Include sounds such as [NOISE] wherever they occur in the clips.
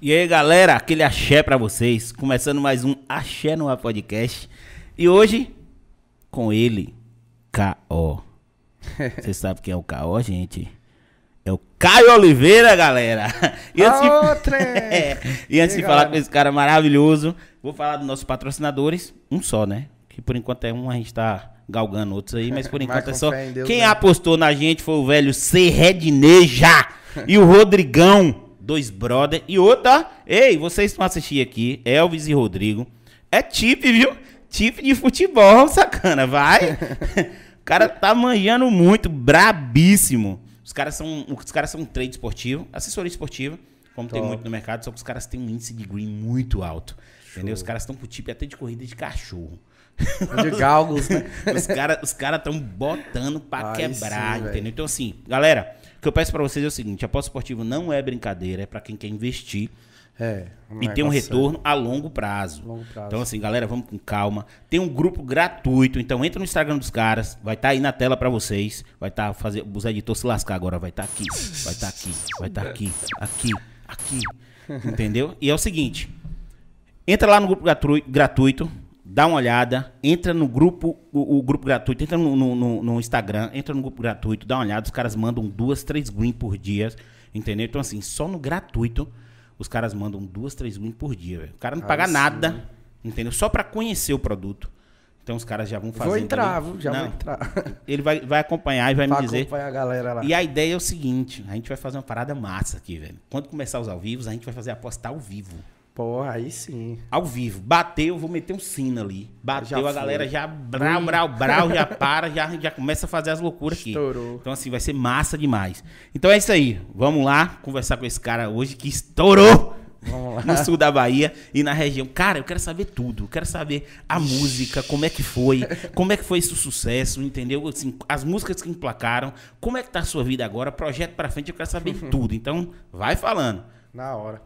E aí, galera, aquele axé pra vocês. Começando mais um Axé no Ar Podcast. E hoje, com ele, K.O. [LAUGHS] Você sabe quem é o K.O., gente? É o Caio Oliveira, galera. E antes, de... [LAUGHS] É, e antes E de falar com esse cara maravilhoso, vou falar dos nossos patrocinadores. Um só, né? Que por enquanto é um, a gente tá galgando outros aí, mas por enquanto é só. Deus, Quem né? apostou na gente foi o velho C. Redneja e o Rodrigão, dois brother. E outra, ei, vocês estão assistindo aqui, Elvis e Rodrigo. É tip, viu? Tip de futebol, [LAUGHS] sacana, vai. o cara tá manjando muito, brabíssimo. Os caras são, os caras são um trade esportivo, assessoria esportiva, como tem Top. muito no mercado, só que os caras têm um índice de green muito alto. Entendeu? Os caras estão com tip até de corrida de cachorro. De galgos, [LAUGHS] né? Os caras os cara estão botando pra Aí quebrar, sim, entendeu? Então, assim, galera, o que eu peço pra vocês é o seguinte: aposta esportiva não é brincadeira, é pra quem quer investir É. e ter um retorno a longo prazo. Longo prazo. Então, assim, galera, vamos com calma. Tem um grupo gratuito, então entra no Instagram dos caras, vai estar aí na tela pra vocês. Vai estar fazer os editores se lascar agora, vai estar aqui, vai estar aqui, vai estar aqui, aqui, aqui. Entendeu? E é o seguinte: entra lá no grupo gratu- gratuito, dá uma olhada, entra no grupo, o, o grupo gratuito, entra no, no- no- Instagram, entra no grupo gratuito, dá uma olhada, os caras mandam duas, três green por dia, entendeu? Então, assim, só no gratuito, os caras mandam duas, três green por dia, velho. O cara não paga sim. nada, entendeu? Só pra conhecer o produto. Então, os caras já vão fazer. Vou entrar, viu? Já não, vou entrar. [LAUGHS] Ele vai, vai acompanhar e vai me pra dizer. acompanhar a galera lá. E a ideia é o seguinte: a gente vai fazer uma parada massa aqui, velho. Quando começar os ao vivo, a gente vai fazer apostar ao vivo. Porra, aí sim. Ao vivo. Bateu, vou meter um sino ali. Bateu, Já a galera foi. já brau, brau, brau, já [LAUGHS] para, já, já começa a fazer as loucuras aqui. Estourou. Então, assim, vai ser massa demais. Então é isso aí. Vamos lá conversar com esse cara hoje que estourou no sul da Bahia e na região. Cara, eu quero saber tudo. Eu quero saber a música, como é que foi, como é que foi esse sucesso, entendeu? Assim, as músicas que emplacaram, como é que tá a sua vida agora, projeto pra frente, eu quero saber [LAUGHS] tudo. Então, vai falando. Na hora.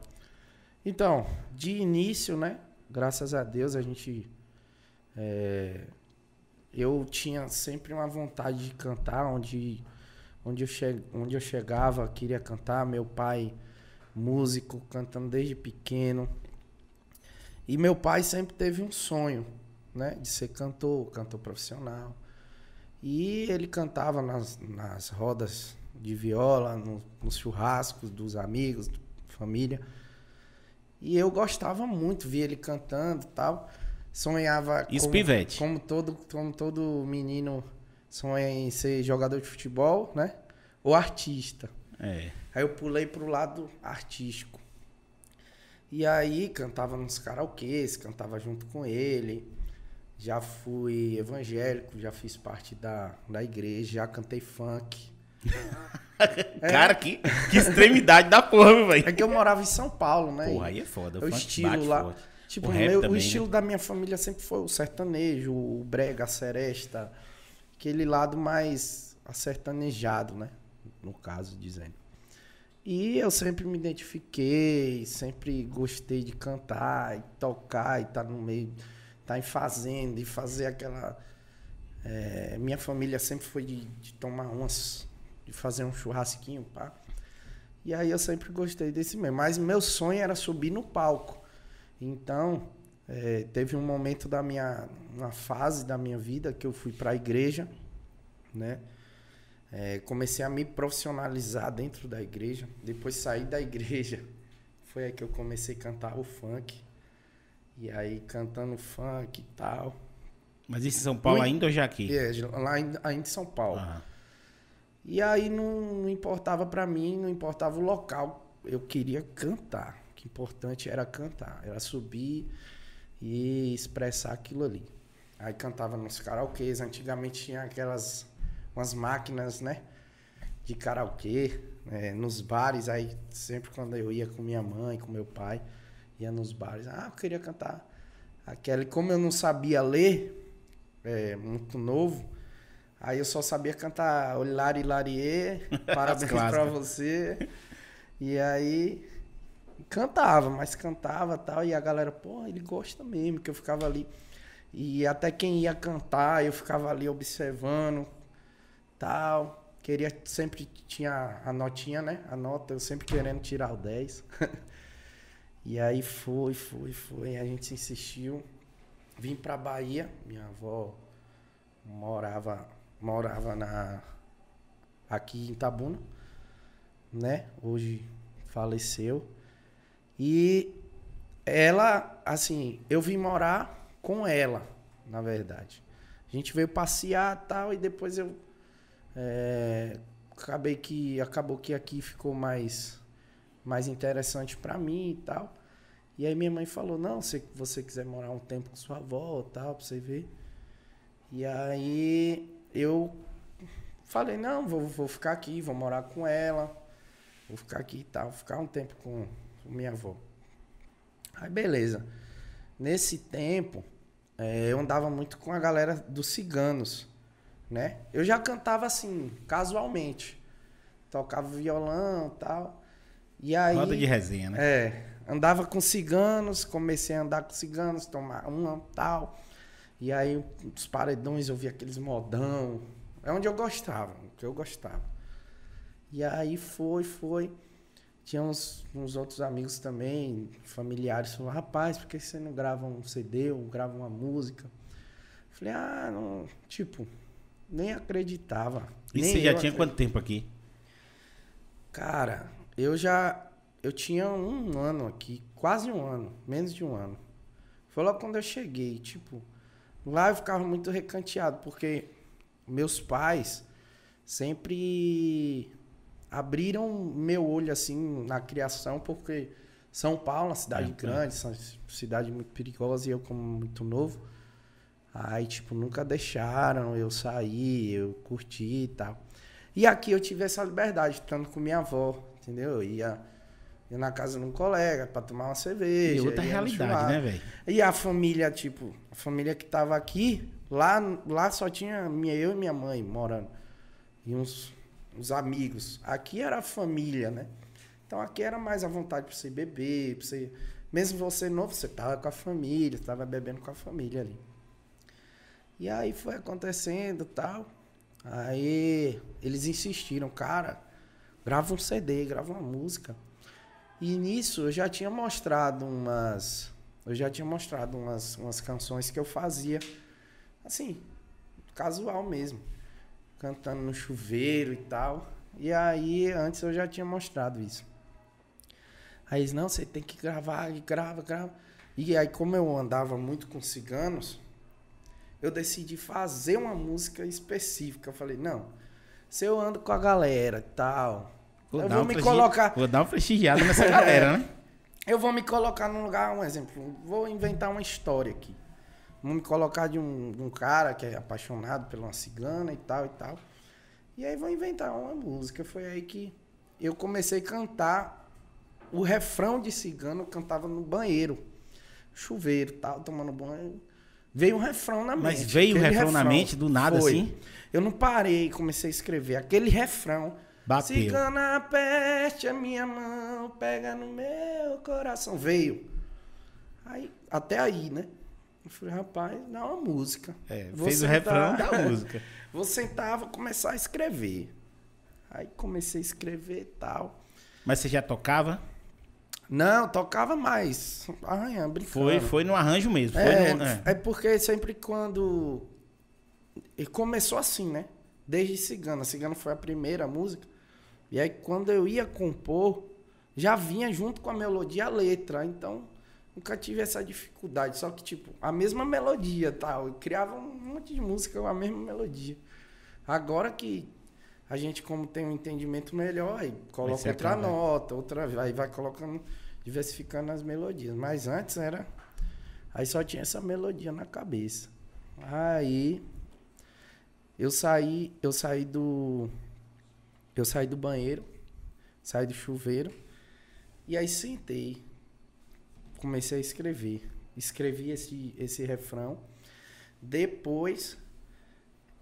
Então, de início, né? Graças a Deus a gente. é, eu tinha sempre uma vontade de cantar, onde, onde, eu che, onde eu chegava, queria cantar. Meu pai, músico, cantando desde pequeno. E meu pai sempre teve um sonho, né? De ser cantor, cantor profissional. E ele cantava nas, nas rodas de viola, no- nos churrascos dos amigos, família. E eu gostava muito, via ele cantando e tal. Sonhava Isso, como, pivete. como todo como todo menino sonha em ser jogador de futebol, né? Ou artista. É. Aí eu pulei pro lado artístico. E aí cantava nos karaokês, cantava junto com ele. Já fui evangélico, já fiz parte da, da igreja, já cantei funk. [LAUGHS] Cara, que, que extremidade da porra, meu velho. É que eu morava em São Paulo, né? Porra, aí é foda. o funk estilo lá. forte. Tipo, O o, meu- o também, estilo né? da minha família sempre foi o sertanejo, o brega, a seresta. Aquele lado mais acertanejado, né? No caso, dizendo. E eu sempre me identifiquei, sempre gostei de cantar e tocar e estar no meio, estar em fazenda e fazer aquela. é, minha família sempre foi de, de tomar umas, de fazer um churrasquinho, pá. E aí eu sempre gostei desse meio. Mas meu sonho era subir no palco. Então, é, teve um momento da minha. Uma fase da minha vida que eu fui para a igreja, né? É, comecei a me profissionalizar dentro da igreja. Depois saí da igreja. [LAUGHS] Foi aí que eu comecei a cantar o funk. E aí cantando funk e tal. Mas isso em São Paulo ainda ou já aqui? É, lá ainda em São Paulo. Aham. E aí não, não importava pra mim, não importava o local. Eu queria cantar. O que importante era cantar, era subir e expressar aquilo ali. Aí cantava nos karaokês, antigamente tinha aquelas umas máquinas, né? De karaokê, né, nos bares, aí sempre quando eu ia com minha mãe, com meu pai, ia nos bares, ah, eu queria cantar aquela. E como eu não sabia ler, é, muito novo, Aí eu só sabia cantar Olari Larie, [LAUGHS] parabéns pra você. E aí cantava, mas cantava tal. E a galera, pô, ele gosta mesmo, que eu ficava ali. E até quem ia cantar, eu ficava ali observando tal. Queria, sempre tinha a notinha, né? A nota, eu sempre querendo tirar o 10. [LAUGHS] e aí foi, foi, foi. A gente insistiu. Vim pra Bahia. Minha avó morava, morava na, aqui em Itabuna, né? Hoje faleceu. E ela, assim, eu vim morar com ela, na verdade. A gente veio passear tal, e depois eu é, acabei que acabou que aqui ficou mais mais interessante para mim e tal. E aí minha mãe falou: "Não, se você quiser morar um tempo com sua avó, tal, para você ver". E aí eu falei: "Não, vou, vou ficar aqui, vou morar com ela. Vou ficar aqui e tal, ficar um tempo com minha avó". Aí beleza. Nesse tempo, é, eu andava muito com a galera dos ciganos, né? Eu já cantava assim, casualmente. Tocava violão e tal. E aí. Roda de resenha, né? É. Andava com ciganos, comecei a andar com ciganos, tomar uma tal. E aí, os paredões, eu via aqueles modão. É onde eu gostava, que eu gostava. E aí foi, foi. Tinha uns, uns outros amigos também, familiares, falaram, rapaz, por que você não grava um CD ou grava uma música? Falei, ah, não, tipo, nem acreditava. E nem você já tinha acreditava. quanto tempo aqui? Cara, eu já. Eu tinha um ano aqui, quase um ano, menos de um ano. Foi logo quando eu cheguei. Tipo, lá eu ficava muito recanteado, porque meus pais sempre abriram meu olho assim na criação, porque São Paulo, uma cidade É, grande, uma cidade muito perigosa e eu como muito novo. Aí, tipo, nunca deixaram eu sair, eu curti e tal. E aqui eu tive essa liberdade, estando com minha avó, entendeu? Eu ia, na casa de um colega pra tomar uma cerveja. E outra realidade, né, velho? E a família, tipo, a família que tava aqui, lá, lá só tinha minha, eu e minha mãe morando. E uns, uns amigos. Aqui era a família, né? Então aqui era mais à vontade pra você beber, pra você. Mesmo você novo, você tava com a família, tava bebendo com a família ali. E aí foi acontecendo tal. Aí eles insistiram, cara, grava um CD, grava uma música. E nisso eu já tinha mostrado umas. Eu já tinha mostrado umas, umas canções que eu fazia, assim, casual mesmo. Cantando no chuveiro e tal. E aí, antes eu já tinha mostrado isso. Aí eles, não, você tem que gravar, grava, grava. E aí, como eu andava muito com ciganos, eu decidi fazer uma música específica. Eu falei, não, se eu ando com a galera e tal, eu dar vou me colocar. Vou dar uma prestigiada nessa galera, né? [LAUGHS] Eu vou me colocar num lugar, um exemplo, vou inventar uma história aqui. Vou me colocar de um, de um cara que é apaixonado por uma cigana e tal e tal. E aí vou inventar uma música. Foi aí que eu comecei a cantar o refrão de cigano, eu cantava no banheiro. Chuveiro, tal, tomando banho. Veio um refrão na mente. Mas veio o aquele refrão na mente do nada, Foi. assim? Eu não parei, comecei a escrever aquele refrão. Bateu. Cigana aperte a minha mão, pega no meu coração. Veio. Aí, até aí, né? Eu falei, rapaz, dá uma música. É, Vou fez o sentar- refrão da [LAUGHS] música. Vou sentar, vou começar a escrever. Aí comecei a escrever e tal. Mas você já tocava? Não, tocava mais. Arranhando, brincando. Foi, foi no arranjo mesmo. Foi É, no, é. é porque sempre quando. E começou assim, né? Desde Cigana. Cigana foi a primeira música. E aí quando eu ia compor, já vinha junto com a melodia a letra. Então, nunca tive essa dificuldade. Só que, tipo, a mesma melodia tal. Eu criava um monte de música com a mesma melodia. Agora que a gente, como tem um entendimento melhor, aí coloca outra nota, outra. Aí vai colocando, diversificando as melodias. Mas antes era. Aí só tinha essa melodia na cabeça. Aí eu saí, eu saí do eu saí do banheiro, saí do chuveiro e aí sentei. Comecei a escrever. Escrevi esse esse refrão. Depois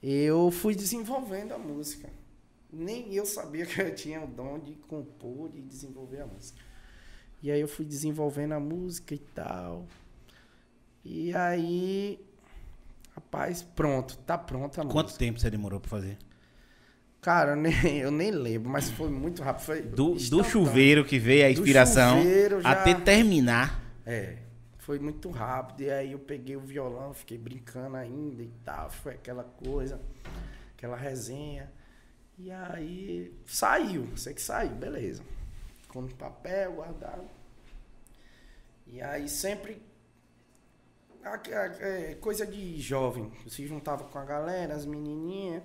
eu fui desenvolvendo a música. Nem eu sabia [LAUGHS] que eu tinha o dom de compor e desenvolver a música. E aí eu fui desenvolvendo a música e tal. E aí, rapaz, pronto, tá pronta a Quanto música. tempo você demorou pra fazer? Cara, eu nem, [LAUGHS] eu nem lembro, mas foi muito rápido. Foi Do, do chuveiro que veio a inspiração chuveiro já- até terminar. É, foi muito rápido. E aí eu peguei o violão, fiquei brincando ainda e tal. Foi aquela coisa, aquela resenha. E aí saiu, sei que saiu, beleza. Com papel guardado. E aí sempre. a- a- é, coisa de jovem. Se juntava com a galera, as menininhas,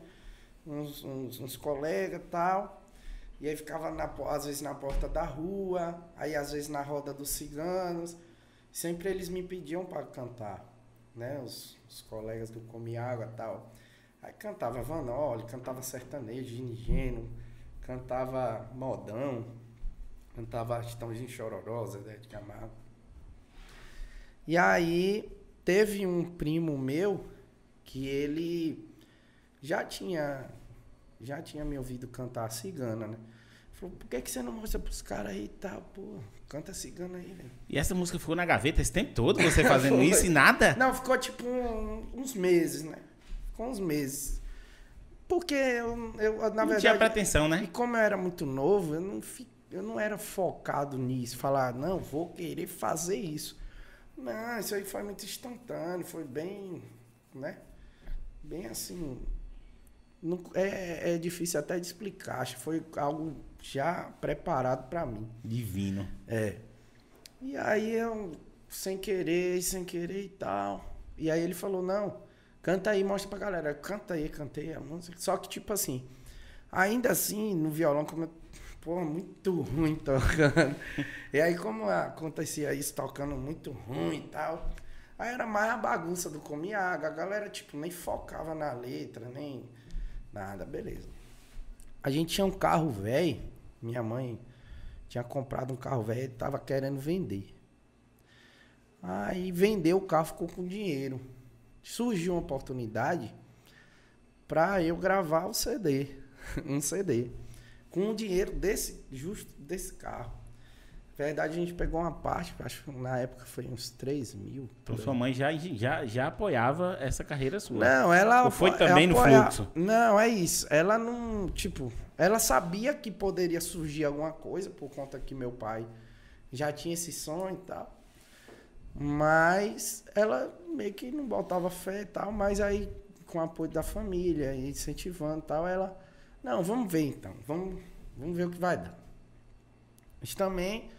uns, uns, uns colegas e tal. E aí ficava na, às vezes na porta da rua, aí às vezes na roda dos ciganos. Sempre eles me pediam para cantar, né? Os, os colegas do Come Água e tal. Aí cantava Vanoli, cantava sertanejo, Ginigeno, cantava modão, cantava Chitãozinho Chororó, Zé de Camargo. E aí teve um primo meu que ele já tinha já tinha me ouvido cantar cigana, né? Falou, por que, que você não mostra pros caras aí e tal? Pô, canta cigana aí, velho. E essa música ficou na gaveta esse tempo todo, você fazendo [LAUGHS] isso e nada? Não, ficou tipo um- uns meses, né? Ficou uns meses. Porque eu, eu na Não verdade. tinha pretensão, E né? como eu era muito novo, eu não, fi- eu não era focado nisso. Falar, não, vou querer fazer isso. Não, isso aí foi muito instantâneo, foi bem, né? Bem assim. Não- é, é difícil até de explicar. Acho que foi algo já preparado para mim. Divino. É. E aí eu, sem querer, sem querer e tal. E aí ele falou, não, canta aí, mostra pra galera. Canta aí, cantei a música. Só que, tipo assim, ainda assim, no violão, como eu, pô, muito ruim tocando. [LAUGHS] e aí, como acontecia isso, tocando muito ruim e tal, aí era mais a bagunça do Comiaga. A galera, tipo, nem focava na letra, nem nada, beleza. A gente tinha um carro velho, minha mãe tinha comprado um carro velho e tava querendo vender. Aí vendeu o carro, ficou com dinheiro. Surgiu uma oportunidade para eu gravar o CD, [LAUGHS] um CD, com o dinheiro desse, justo desse carro. Na verdade, a gente pegou uma parte, acho que na época foi uns 3 mil. Então sua mãe já, já, já apoiava essa carreira sua. Não, ela. Ou foi também no apoia- fluxo? Não, é isso. Ela não. Tipo, ela sabia que poderia surgir alguma coisa, por conta que meu pai já tinha esse sonho e tal. Mas ela meio que não botava fé e tal, mas aí, com o apoio da família, incentivando e tal, ela. Não, vamos ver então. Vamos, vamos ver o que vai dar. Mas também.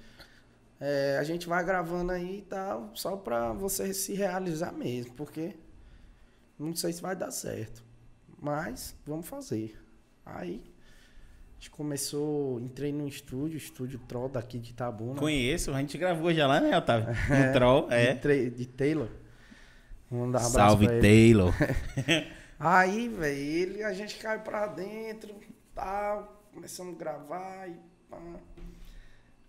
É, a gente vai gravando aí e tal, só pra você se realizar mesmo, porque não sei se vai dar certo. Mas vamos fazer. Aí a gente começou, entrei no estúdio, estúdio Troll daqui de Itabuna. Conheço, a gente gravou já lá, né, Otávio? [LAUGHS] No É, Troll, De, é. tre- de Taylor. Vamos dar um Salve. Taylor. [LAUGHS] Aí, velho, ele, a gente caiu pra dentro, tal, começamos a gravar e pá.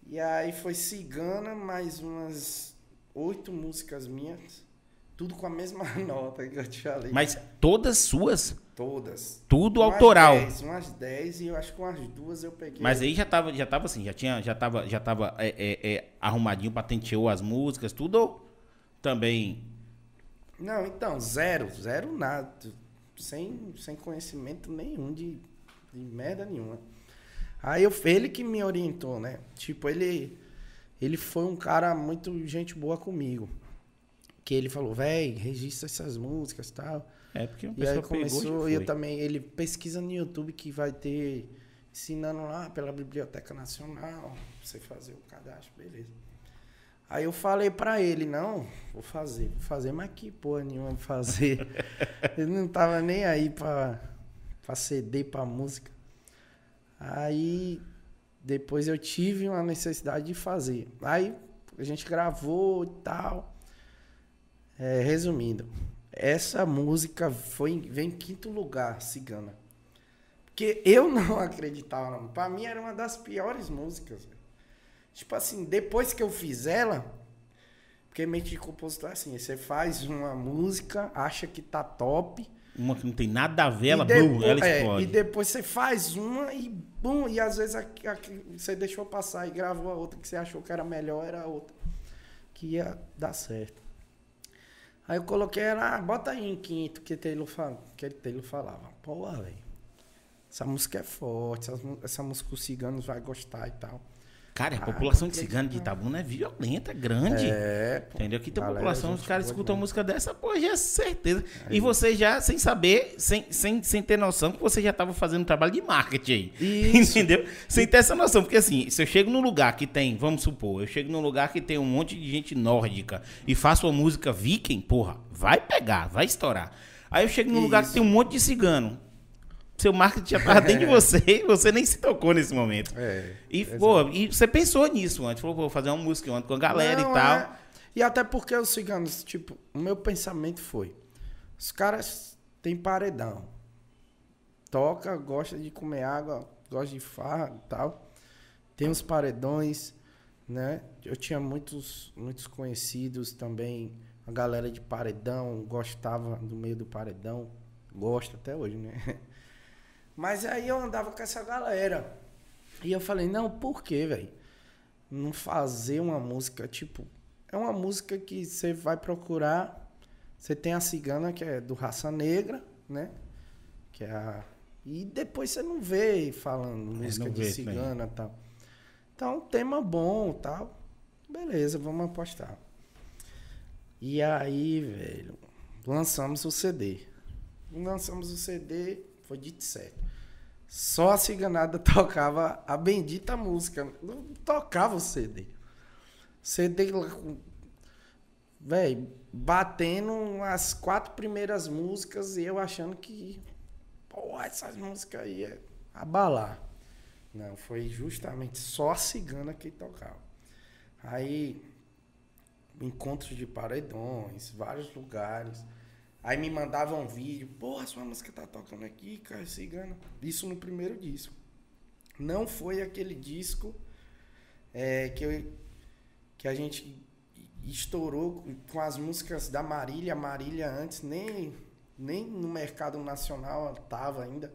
E aí foi cigana, mais umas oito músicas minhas, tudo com a mesma [LAUGHS] nota que eu te falei. Mas todas suas, Todas. tudo Umas autoral. dez, umas 10 e eu acho que umas duas eu peguei. Mas aí já tava, já tava assim, já tinha, já tava, já tava é, é, é, arrumadinho, patenteou as músicas, tudo ou também. Não, então, zero, zero nada. Sem, sem conhecimento nenhum de, de merda nenhuma. Aí eu, ele que me orientou, né? Tipo, ele, ele foi um cara muito gente boa comigo. Que ele falou, véi, registra essas músicas e tal. É porque o E aí começou, e eu também, ele pesquisa no YouTube que vai ter, ensinando lá pela Biblioteca Nacional, você fazer o cadastro, beleza. Aí eu falei pra ele, não, vou fazer, vou fazer, mas que porra nenhuma fazer. [LAUGHS] ele não tava nem aí pra, pra CD, pra música. Aí depois eu tive uma necessidade de fazer. Aí a gente gravou e tal. É, resumindo, essa música foi, vem em quinto lugar, Cigana. Porque eu [LAUGHS] não acreditava, não. Pra mim era uma das piores músicas. Tipo assim, depois que eu fiz ela, porque mente de compositor é assim, você faz uma música, acha que tá top, Uma que não tem nada a ver, ela, e ela é, explode. e depois você faz uma e bum, e às vezes a, a você deixou passar e gravou a outra que você achou que era melhor, era a outra. Que ia dar certo. Aí eu coloquei ela, ah, bota aí em quinto, que Taylor, fala, que Taylor falava. Porra, velho. essa música é forte, essa, essa música os ciganos vai gostar e tal. Cara, a Ah, população de cigano de Itabuna é violenta, é grande. É, pô. Entendeu? Aqui tem Galera, população, os caras escutam demais. música dessa, pô, já é certeza. E você já, sem saber, sem, sem, sem ter noção, que você já estava fazendo um trabalho de marketing aí. Isso. [LAUGHS] Entendeu? Sem ter essa noção. Porque assim, se eu chego num lugar que tem, vamos supor, eu chego num lugar que tem um monte de gente nórdica e faço uma música viking, porra, vai pegar, vai estourar. Aí eu chego num lugar que Isso. tem um monte de cigano. Seu marketing já tava dentro de [LAUGHS] você e você nem se tocou nesse momento. É, E, pô, e você pensou nisso antes, falou, vou fazer uma música ontem com a galera Não, e tal. é. E até porque os ciganos, tipo, o meu pensamento foi: os caras têm paredão. Toca, gosta de comer água, gosta de farra e tal. Tem os paredões, né? Eu tinha muitos, muitos conhecidos também, a galera de paredão, gostava do meio do paredão. Gosta até hoje, né? [LAUGHS] Mas aí eu andava com essa galera. E eu falei, não, por quê, velho? Não fazer uma música, tipo, é uma música que você vai procurar. Você tem a cigana, que é do raça negra, né? Que é a. E depois você não vê falando música de vê cigana e tal. Então, tema bom tal. Beleza, vamos apostar. E aí, velho, lançamos o CD. Lançamos o CD, foi dito certo. Só a ciganada [LAUGHS] tocava a bendita música. Não tocava o CD. CD lá com. Véi, batendo as quatro primeiras músicas e eu achando que. Pô, essas músicas aí é abalar. Não, foi justamente só a cigana que tocava. Aí, encontros de paredões, vários lugares. Aí me mandavam um vídeo, porra, sua música tá tocando aqui, cara, cigana. Isso no primeiro disco. Não foi aquele disco é, que, eu, que a gente estourou com as músicas da Marília. Marília antes nem, nem no mercado nacional tava ainda.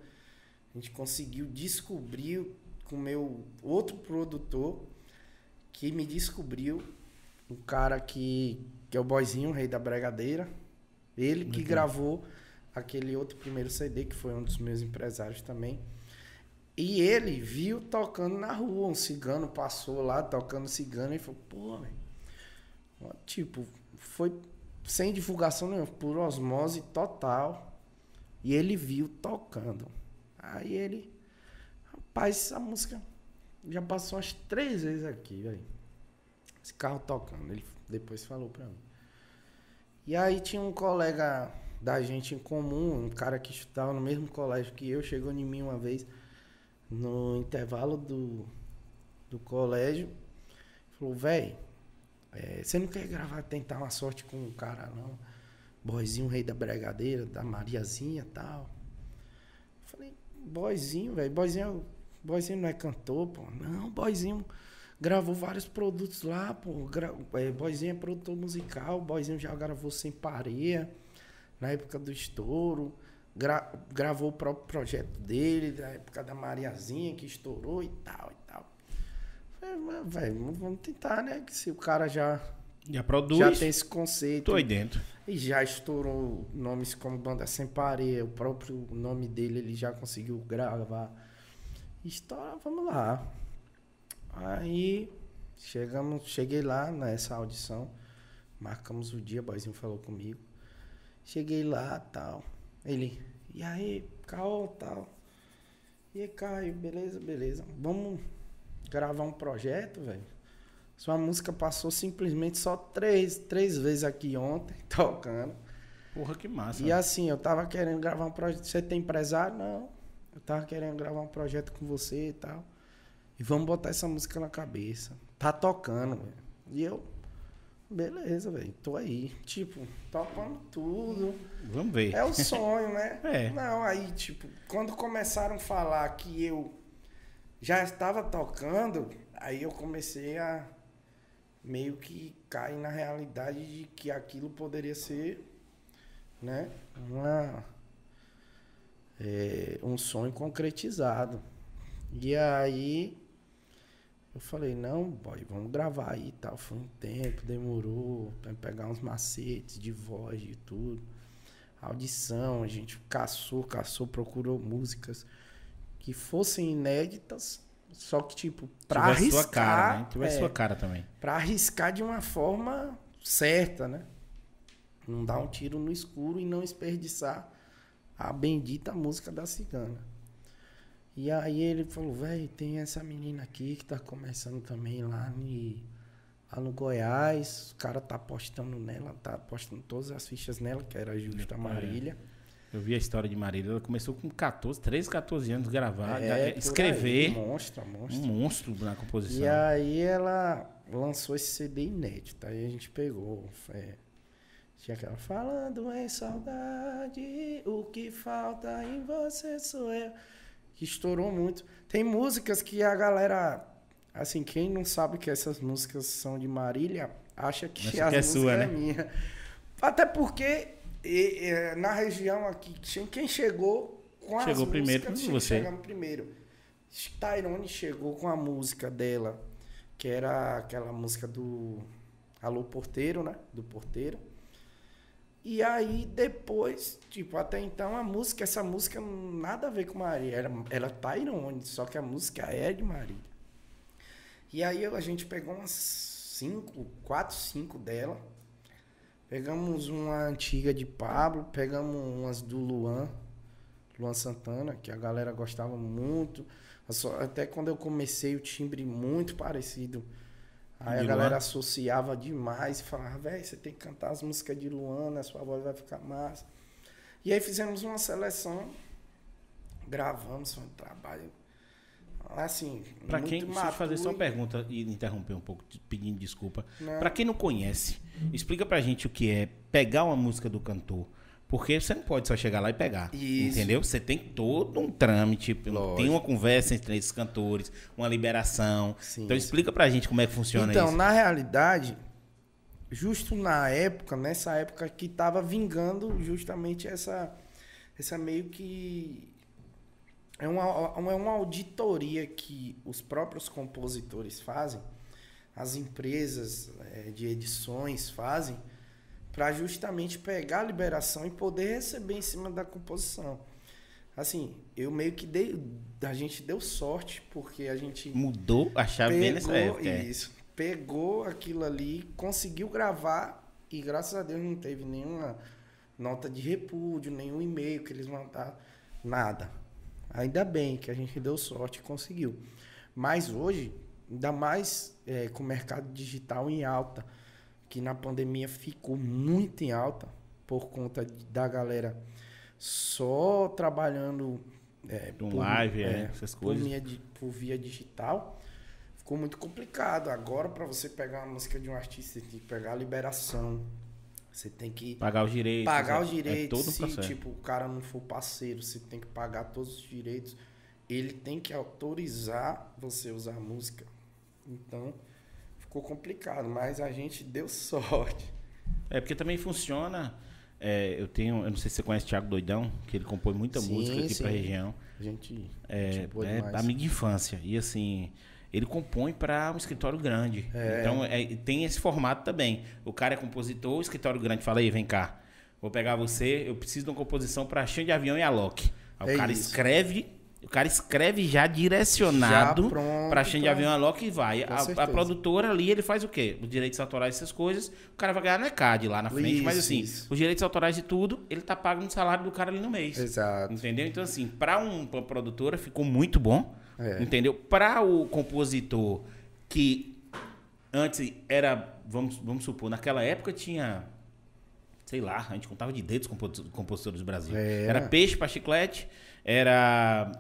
A gente conseguiu descobrir com meu outro produtor que me descobriu, o cara que, que é o boizinho, o rei da bregadeira. Ele que gravou aquele outro primeiro CD, que foi um dos meus empresários também. E ele viu tocando na rua, um cigano passou lá tocando cigano e falou, pô, velho. Tipo, foi sem divulgação nenhuma, por osmose total. E ele viu tocando. Aí ele, rapaz, essa música já passou umas três vezes aqui, velho. Esse carro tocando. Ele depois falou pra mim. E aí tinha um colega da gente em comum, um cara que estudava no mesmo colégio que eu, chegou em mim uma vez no intervalo do, do colégio, falou, velho, você não quer gravar, tentar uma sorte com um cara não? Boizinho, rei da bregadeira, da Mariazinha e tal. Falei, boizinho, velho, boizinho, boizinho não é cantor, pô. Não, boizinho gravou vários produtos lá, pô. Gra é, boizinho é produtor musical, boizinho já gravou Sem Pareia, na época do estouro. Gra gravou o próprio projeto dele, da época da Mariazinha, que estourou e tal e tal. Falei, velho, vamos tentar, né? Que se o cara já, Já produz, já tem esse conceito. tô aí dentro. E já estourou nomes como Banda Sem Pareia, o próprio nome dele ele já conseguiu gravar. Estoura, vamos lá. Aí chegamos, cheguei lá nessa audição, marcamos o dia, o boizinho falou comigo. Cheguei lá, tal. Ele, e aí, Caô, tal. E aí, Caio, beleza, beleza. Vamos gravar um projeto, velho. Sua música passou simplesmente só três, três vezes aqui ontem, [LAUGHS] tocando. Porra, que massa. E assim, eu tava querendo gravar um projeto. Você tem empresário? Não. Eu tava querendo gravar um projeto com você e tal. E vamos botar essa música na cabeça. Tá tocando, velho. E eu, beleza, velho. Tô aí. Tipo, topando tudo. Vamos ver. É o sonho, né? [LAUGHS] É. Não, aí, tipo, quando começaram a falar que eu já estava tocando, aí eu comecei a meio que cair na realidade de que aquilo poderia ser, né? Uma, é, um sonho concretizado. E aí eu falei, não, boy, vamos gravar aí e tal. Foi um tempo, demorou pra pegar uns macetes de voz e tudo. Audição, a gente caçou, caçou, procurou músicas que fossem inéditas, só que tipo para Tivesse arriscar, sua cara, né? Tivesse é, sua cara também. para arriscar de uma forma certa, né? Não dar um tiro no escuro e não desperdiçar a bendita música da cigana. E aí ele falou, velho, tem essa menina aqui que tá começando também lá, ni- lá no Goiás. O cara tá apostando nela, tá apostando todas as fichas nela, que era Justa É. Marília. Eu vi a história de Marília. Ela começou com 14, 13, 14 anos gravar, É, escrever. aí, monstro, monstro. Um monstro na composição. E aí ela lançou esse CD inédito. Aí a gente pegou. é, tinha aquela falando em saudade, o que falta em você sou eu. Que estourou muito. Tem músicas que a galera. Assim, quem não sabe que essas músicas são de Marília, acha que Acha as é sua, é né? minha. Até porque e, e, na região aqui, quem- chegou com as Chegou primeiro foi você. chegamos primeiro. Tyrone chegou com a música dela, que era aquela música do Alô Porteiro, né? Do Porteiro. E aí depois, tipo, até então a música, essa música nada a ver com Maria, era, era Tyrone, só que a música é de Maria. E aí a gente pegou umas cinco, quatro, cinco dela. Pegamos uma antiga de Pablo, pegamos umas do Luan, Luan Santana, que a galera gostava muito. Até quando eu comecei, o timbre muito parecido. Aí De a galera associava demais e falava, velho, você tem que cantar as músicas de Luana, a sua voz vai ficar massa. E aí fizemos uma seleção, gravamos, foi um trabalho. Assim, muito quem, deixa eu fazer só uma pergunta e interromper um pouco, pedindo desculpa. Pra quem não conhece, explica pra gente o que é pegar uma música do cantor. Porque você não pode só chegar lá e pegar. Isso. Entendeu? Você tem todo um trâmite, Lógico. tem uma conversa entre esses cantores, uma liberação. Sim, então explica pra gente como é que funciona Então, isso. na realidade, justo na época, nessa época que estava vingando justamente essa, essa meio que é uma, é uma auditoria que os próprios compositores fazem, as empresas eh, de edições fazem, para justamente pegar a liberação e poder receber em cima da composição. Assim, eu meio que dei, a gente deu sorte porque a gente Mudou a chave bem nessa época. é. isso. Pegou aquilo ali, conseguiu gravar e graças a Deus não teve nenhuma nota de repúdio, nenhum e-mail que eles mandaram, nada. Ainda bem que a gente deu sorte e conseguiu. Mas hoje, ainda mais é, com o mercado digital em alta, que na pandemia ficou muito em alta por conta da galera só trabalhando é, Um live, é, essas por coisas. via di- por via digital, ficou muito complicado. Agora, para você pegar uma música de um artista, você tem que pegar a liberação. Você tem que Pagar os direitos. pagar é- os direitos. É todo um Se processo. tipo, o cara não for parceiro, você tem que pagar todos os direitos. Ele tem que autorizar você usar a música. Então, ficou complicado, mas a gente deu sorte. É porque também funciona. é, eu tenho, eu não sei se você conhece o Thiago Doidão, que ele compõe muita Sim, música aqui sim. pra região. A gente É, gente é amigo de infância. E assim, ele compõe para um escritório grande. É. Então é, tem esse formato também. O cara é compositor, o escritório grande fala aí, vem cá. Vou pegar você, eu preciso de uma composição para chão de avião e Alok. Aí É o cara isso. escreve, o cara escreve já direcionado para chão de avião e Alok e vai. A, a produtora ali, ele faz o quê? Os direitos autorais, essas coisas, o cara vai ganhar no ECAD lá na frente, mas Isso, assim, isso. os direitos autorais de tudo, ele tá pago no salário do cara ali no mês. Exato. Entendeu? Então, assim, para um, uma produtora ficou muito bom. É. Entendeu? Para o compositor que antes era, vamos, vamos supor, naquela época tinha, sei lá, a gente contava de dedos compo- compositores do Brasil. É. Era Peixe para Chiclete, era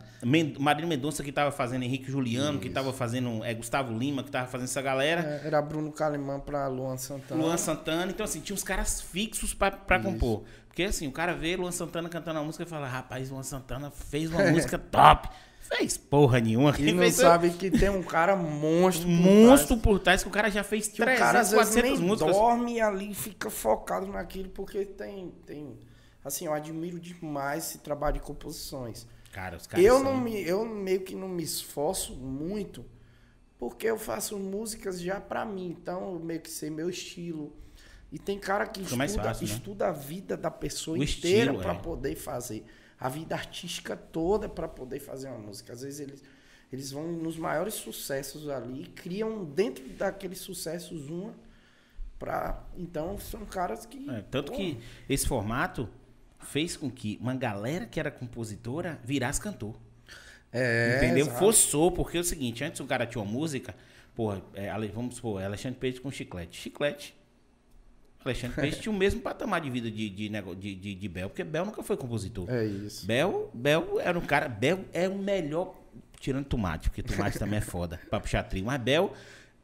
Marília Mendonça que estava fazendo Henrique Juliano, que estava fazendo é, Gustavo Lima, que estava fazendo essa galera. É, Era Bruno Calimã para Luan Santana. Luan Santana, então assim, tinha uns caras fixos pra compor. Porque assim, o cara vê Luan Santana cantando a música e fala, rapaz, Luan Santana fez uma [LAUGHS] música top. Fez porra nenhuma. E não [LAUGHS] sabe que tem um cara monstro. por monstro por trás que o cara já fez Que o 300, cara às vezes 400 nem músicas. dorme ali e fica focado naquilo, porque tem, tem... Assim, eu admiro demais esse trabalho de composições. Cara, os caras Eu, são- não me, eu meio que não me esforço muito, porque eu faço músicas já pra mim. Então, eu meio que sei meu estilo. E tem cara que Fica estuda, fácil, né? estuda a vida da pessoa O inteira pra é. poder fazer. a vida artística toda para poder fazer uma música. Às vezes eles, eles vão nos maiores sucessos ali, criam dentro daqueles sucessos uma para então são caras que É, tanto pô, que esse formato fez com que uma galera que era compositora virasse cantor. é, entendeu? exato. Forçou, porque é o seguinte, antes o cara tinha uma música, porra, é, vamos supor, Alexandre Peixe com chiclete. Chiclete. Alexandre Peixe tinha o mesmo patamar de vida de, de, de, de, de Bel, porque Bel nunca foi compositor. É isso. Bel, Bel era um cara. Bel é o melhor. Tirando tomate, porque tomate também é foda [LAUGHS] pra puxar trio. Mas Bel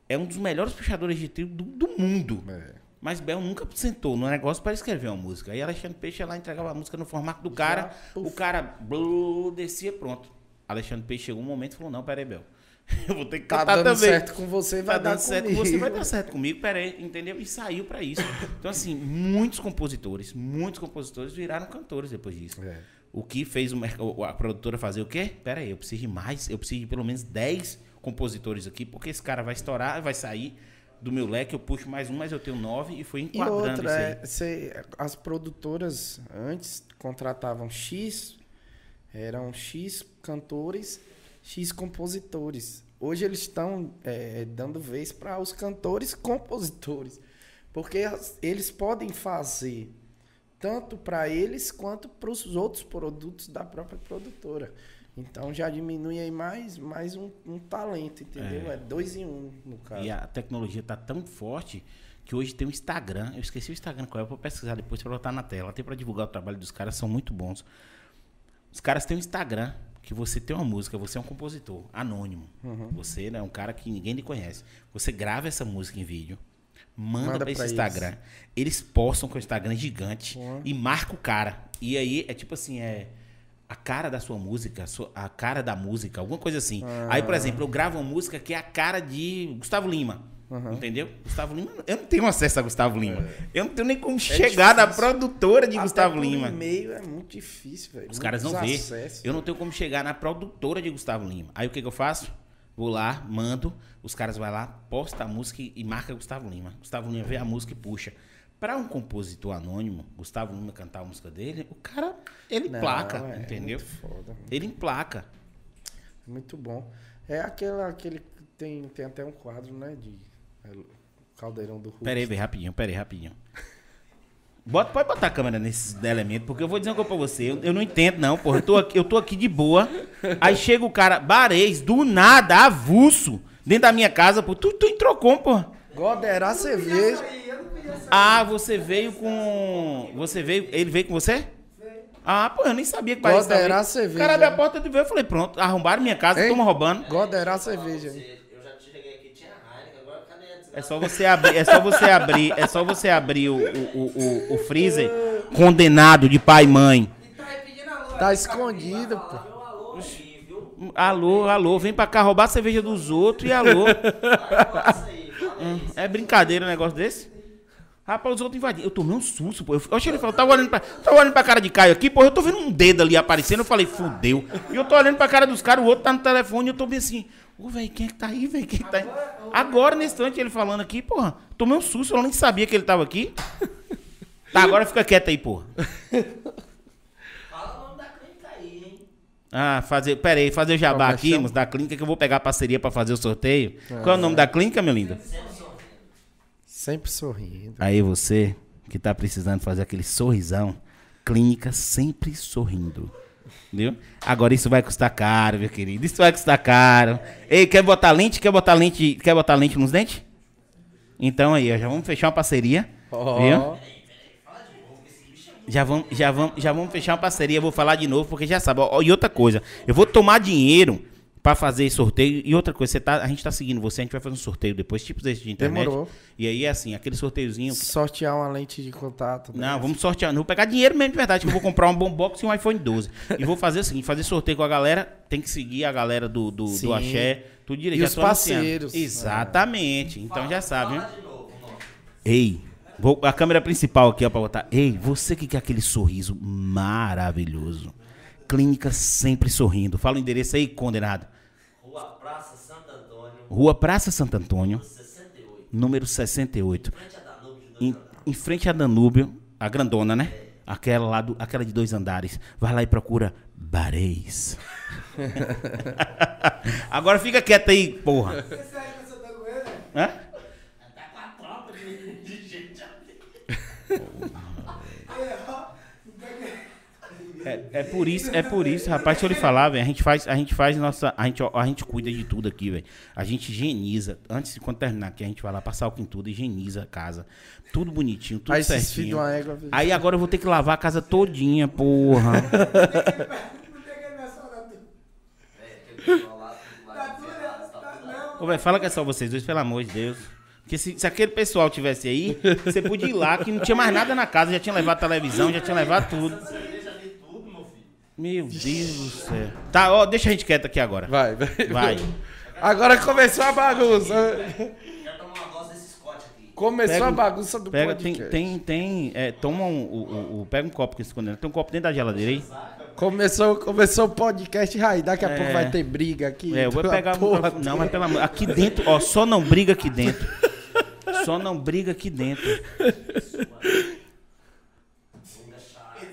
é um dos melhores puxadores de trio do, do mundo. É. Mas Bel nunca sentou no negócio para escrever uma música. Aí Alexandre Peixe ia lá entregava a música no formato do cara. puf. o cara blu, descia, pronto. Alexandre Peixe chegou um momento e falou: Não, peraí, Bel. [LAUGHS] Eu vou ter que Tá dando também. certo com você, vai Tá dar dando certo com comigo. você, vai dar certo comigo, peraí, entendeu? E saiu pra isso. Então, assim, muitos compositores, muitos compositores viraram cantores depois disso. É. O que fez a produtora fazer o quê? Pera aí, eu preciso de mais, eu preciso de pelo menos 10 compositores aqui, porque esse cara vai estourar, vai sair do meu leque, eu puxo mais um, mas eu tenho nove e foi E enquadrando outra, isso aí. é, cê- as produtoras antes contratavam X, eram X cantores, X compositores. Hoje eles estão é, dando vez para os cantores [LAUGHS] compositores. Porque as- eles podem fazer tanto para eles quanto para os outros produtos da própria produtora. Então já diminui aí mais, mais um, um talento, entendeu? É. dois em um, no caso. E a tecnologia tá tão forte que hoje tem um Instagram. Eu esqueci o Instagram qual é, eu vou pesquisar depois para botar na tela. Até para divulgar o trabalho dos caras, são muito bons. Os caras têm um Instagram que você tem uma música, você é um compositor anônimo. Uhum. Você né, é um cara que ninguém lhe conhece. Você grava essa música em vídeo, manda, Manda para esse pra eles. Instagram. Eles postam com o Instagram gigante Uhum. e marca o cara. E aí é tipo assim, é a cara da sua música, a cara da música, alguma coisa assim. Aí, por exemplo, eu gravo uma música que é a cara de Gustavo Lima. Entendeu? Gustavo Lima, eu não tenho acesso a Gustavo Lima. Eu não tenho nem como chegar na difícil. produtora de Até Gustavo Lima. e-mail é muito difícil, velho. Os caras não vê. Eu não tenho como chegar na produtora de Gustavo Lima. Aí o que, que eu faço? Vou lá, mando, os caras vão lá, posta a música e e marca Gustavo Lima. Gustavo Lima vê a música e puxa. Pra um compositor anônimo, Gustavo Lima cantar a música dele, o cara, ele Não, emplaca, é entendeu? Foda, Ele emplaca. muito bom. É aquele, aquele que tem, tem até um quadro, né? De é, Caldeirão do Hulk. Pera aí, velho, rapidinho, pera aí, rapidinho. Bota, pode botar a câmera nesses elementos, porque eu vou dizer uma coisa pra você. Eu, eu não entendo, não, porra. Eu tô, aqui, eu tô aqui de boa. Aí chega o cara, Barês, do nada, avulso, dentro da minha casa, pô. Tu, tu entrou como, porra? Goderá cerveja. Ah, você veio com. Você veio. Ele veio com você? Ah, pô, eu nem sabia que tava Goderá cerveja. O cara abriu a porta de ver, eu falei, pronto, arrombaram minha casa, estão roubando. Goderá cerveja. Eu já cheguei aqui, tinha Heineken, agora cadê a desgraça? É só você abrir, é só você abrir, é só você abrir o, o, o, o freezer condenado de pai e mãe. Tá. Tá escondido, pô. Alô? Alô, vem pra cá roubar a cerveja dos outros e alô. É brincadeira um negócio desse? Rapaz, os outros invadiram. Eu tomei um susto, pô. Eu, eu achei ele falou, tava olhando pra, tava olhando pra cara de Caio aqui, pô. Eu tô vendo um dedo ali aparecendo. Eu falei, fudeu. E eu tô olhando pra cara dos caras, o outro tá no telefone. E eu tô bem assim, ô, velho, quem é que tá aí, velho? Quem é que tá aí? Agora, nesse instante, ele falando aqui, porra. Tomei um susto, eu nem sabia que ele tava aqui. Tá, agora fica quieto aí, porra. Fala o nome da clínica aí, hein? Ah, fazer. Pera aí, fazer o jabá aqui, mas da clínica que eu vou pegar a parceria pra fazer o sorteio. Qual é o nome da clínica, meu lindo? Sempre sorrindo. Aí você que tá precisando fazer aquele sorrisão, clínica sempre sorrindo. Entendeu? Agora isso vai custar caro, meu querido. Isso vai custar caro. Ei, quer botar lente? Quer botar lente? Quer botar lente nos dentes? Então aí, ó, já vamos fechar uma parceria. Ó. Viu? Já vamos, já, vamos, já vamos fechar uma parceria, eu vou falar de novo, porque já sabe. ó, e outra coisa, eu vou tomar dinheiro pra fazer esse sorteio. E outra coisa, você tá, a gente tá seguindo você, a gente vai fazer um sorteio depois, tipo desse de internet. Demorou. E aí é assim, aquele sorteiozinho. Sortear uma lente de contato. né? Não, vamos sortear. Não vou pegar dinheiro mesmo de verdade, que eu vou comprar um bom box e um iPhone 12. E vou fazer o seguinte: fazer sorteio com a galera. Tem que seguir a galera do, do, Sim. do Axé, tudo direito. E já os anunciando. parceiros. Exatamente. Então já sabe, hein? Fala. Ei, vou, a câmera principal aqui, ó, pra botar. Ei, você que quer aquele sorriso maravilhoso. Clínica sempre sorrindo. Fala o endereço aí, condenado. Rua Praça Santo Antônio, Rua Praça Santo Antônio, 68. número 68. Frente a Danúbio de Em, em frente a Danúbio, a grandona, né? Aquela lá do, aquela de dois andares. Vai lá e procura Bareis. [LAUGHS] Agora fica quieto aí, porra. Hã? Tá com a tropa de, de gente ali. [LAUGHS] É, é por isso, é por isso, rapaz, deixa eu lhe falar, velho. A gente faz, a gente faz nossa. A gente, a gente cuida de tudo aqui, velho. A gente higieniza. Antes de quando terminar aqui, a gente vai lá passar álcool em tudo, higieniza a casa. Tudo bonitinho, tudo Aí certinho. uma égua. Aí agora eu vou ter que lavar a casa todinha, porra. Ô, velho, fala que é só vocês dois, pelo amor de Deus. Porque se, se aquele pessoal tivesse aí, você podia ir lá, que não tinha mais nada na casa, já tinha levado televisão, já tinha levado tudo. [LAUGHS] Meu Deus do céu. Tá, ó, deixa a gente quieto aqui agora. Vai, vai. Vai. Agora começou a bagunça. Quero tomar uma dose desse Scott aqui. Começou Pega a bagunça do Pega, tem, podcast. tem, tem, é, toma um, o, o- o- pega um copo que escondendo. Tem um copo dentro da geladeira aí? Começou, começou o podcast, Rai. Daqui a É. pouco vai ter briga aqui. É, eu vou pegar porra. Não, mas pelo amor. Aqui dentro, ó, só não briga aqui dentro. Só não briga aqui dentro. [LAUGHS]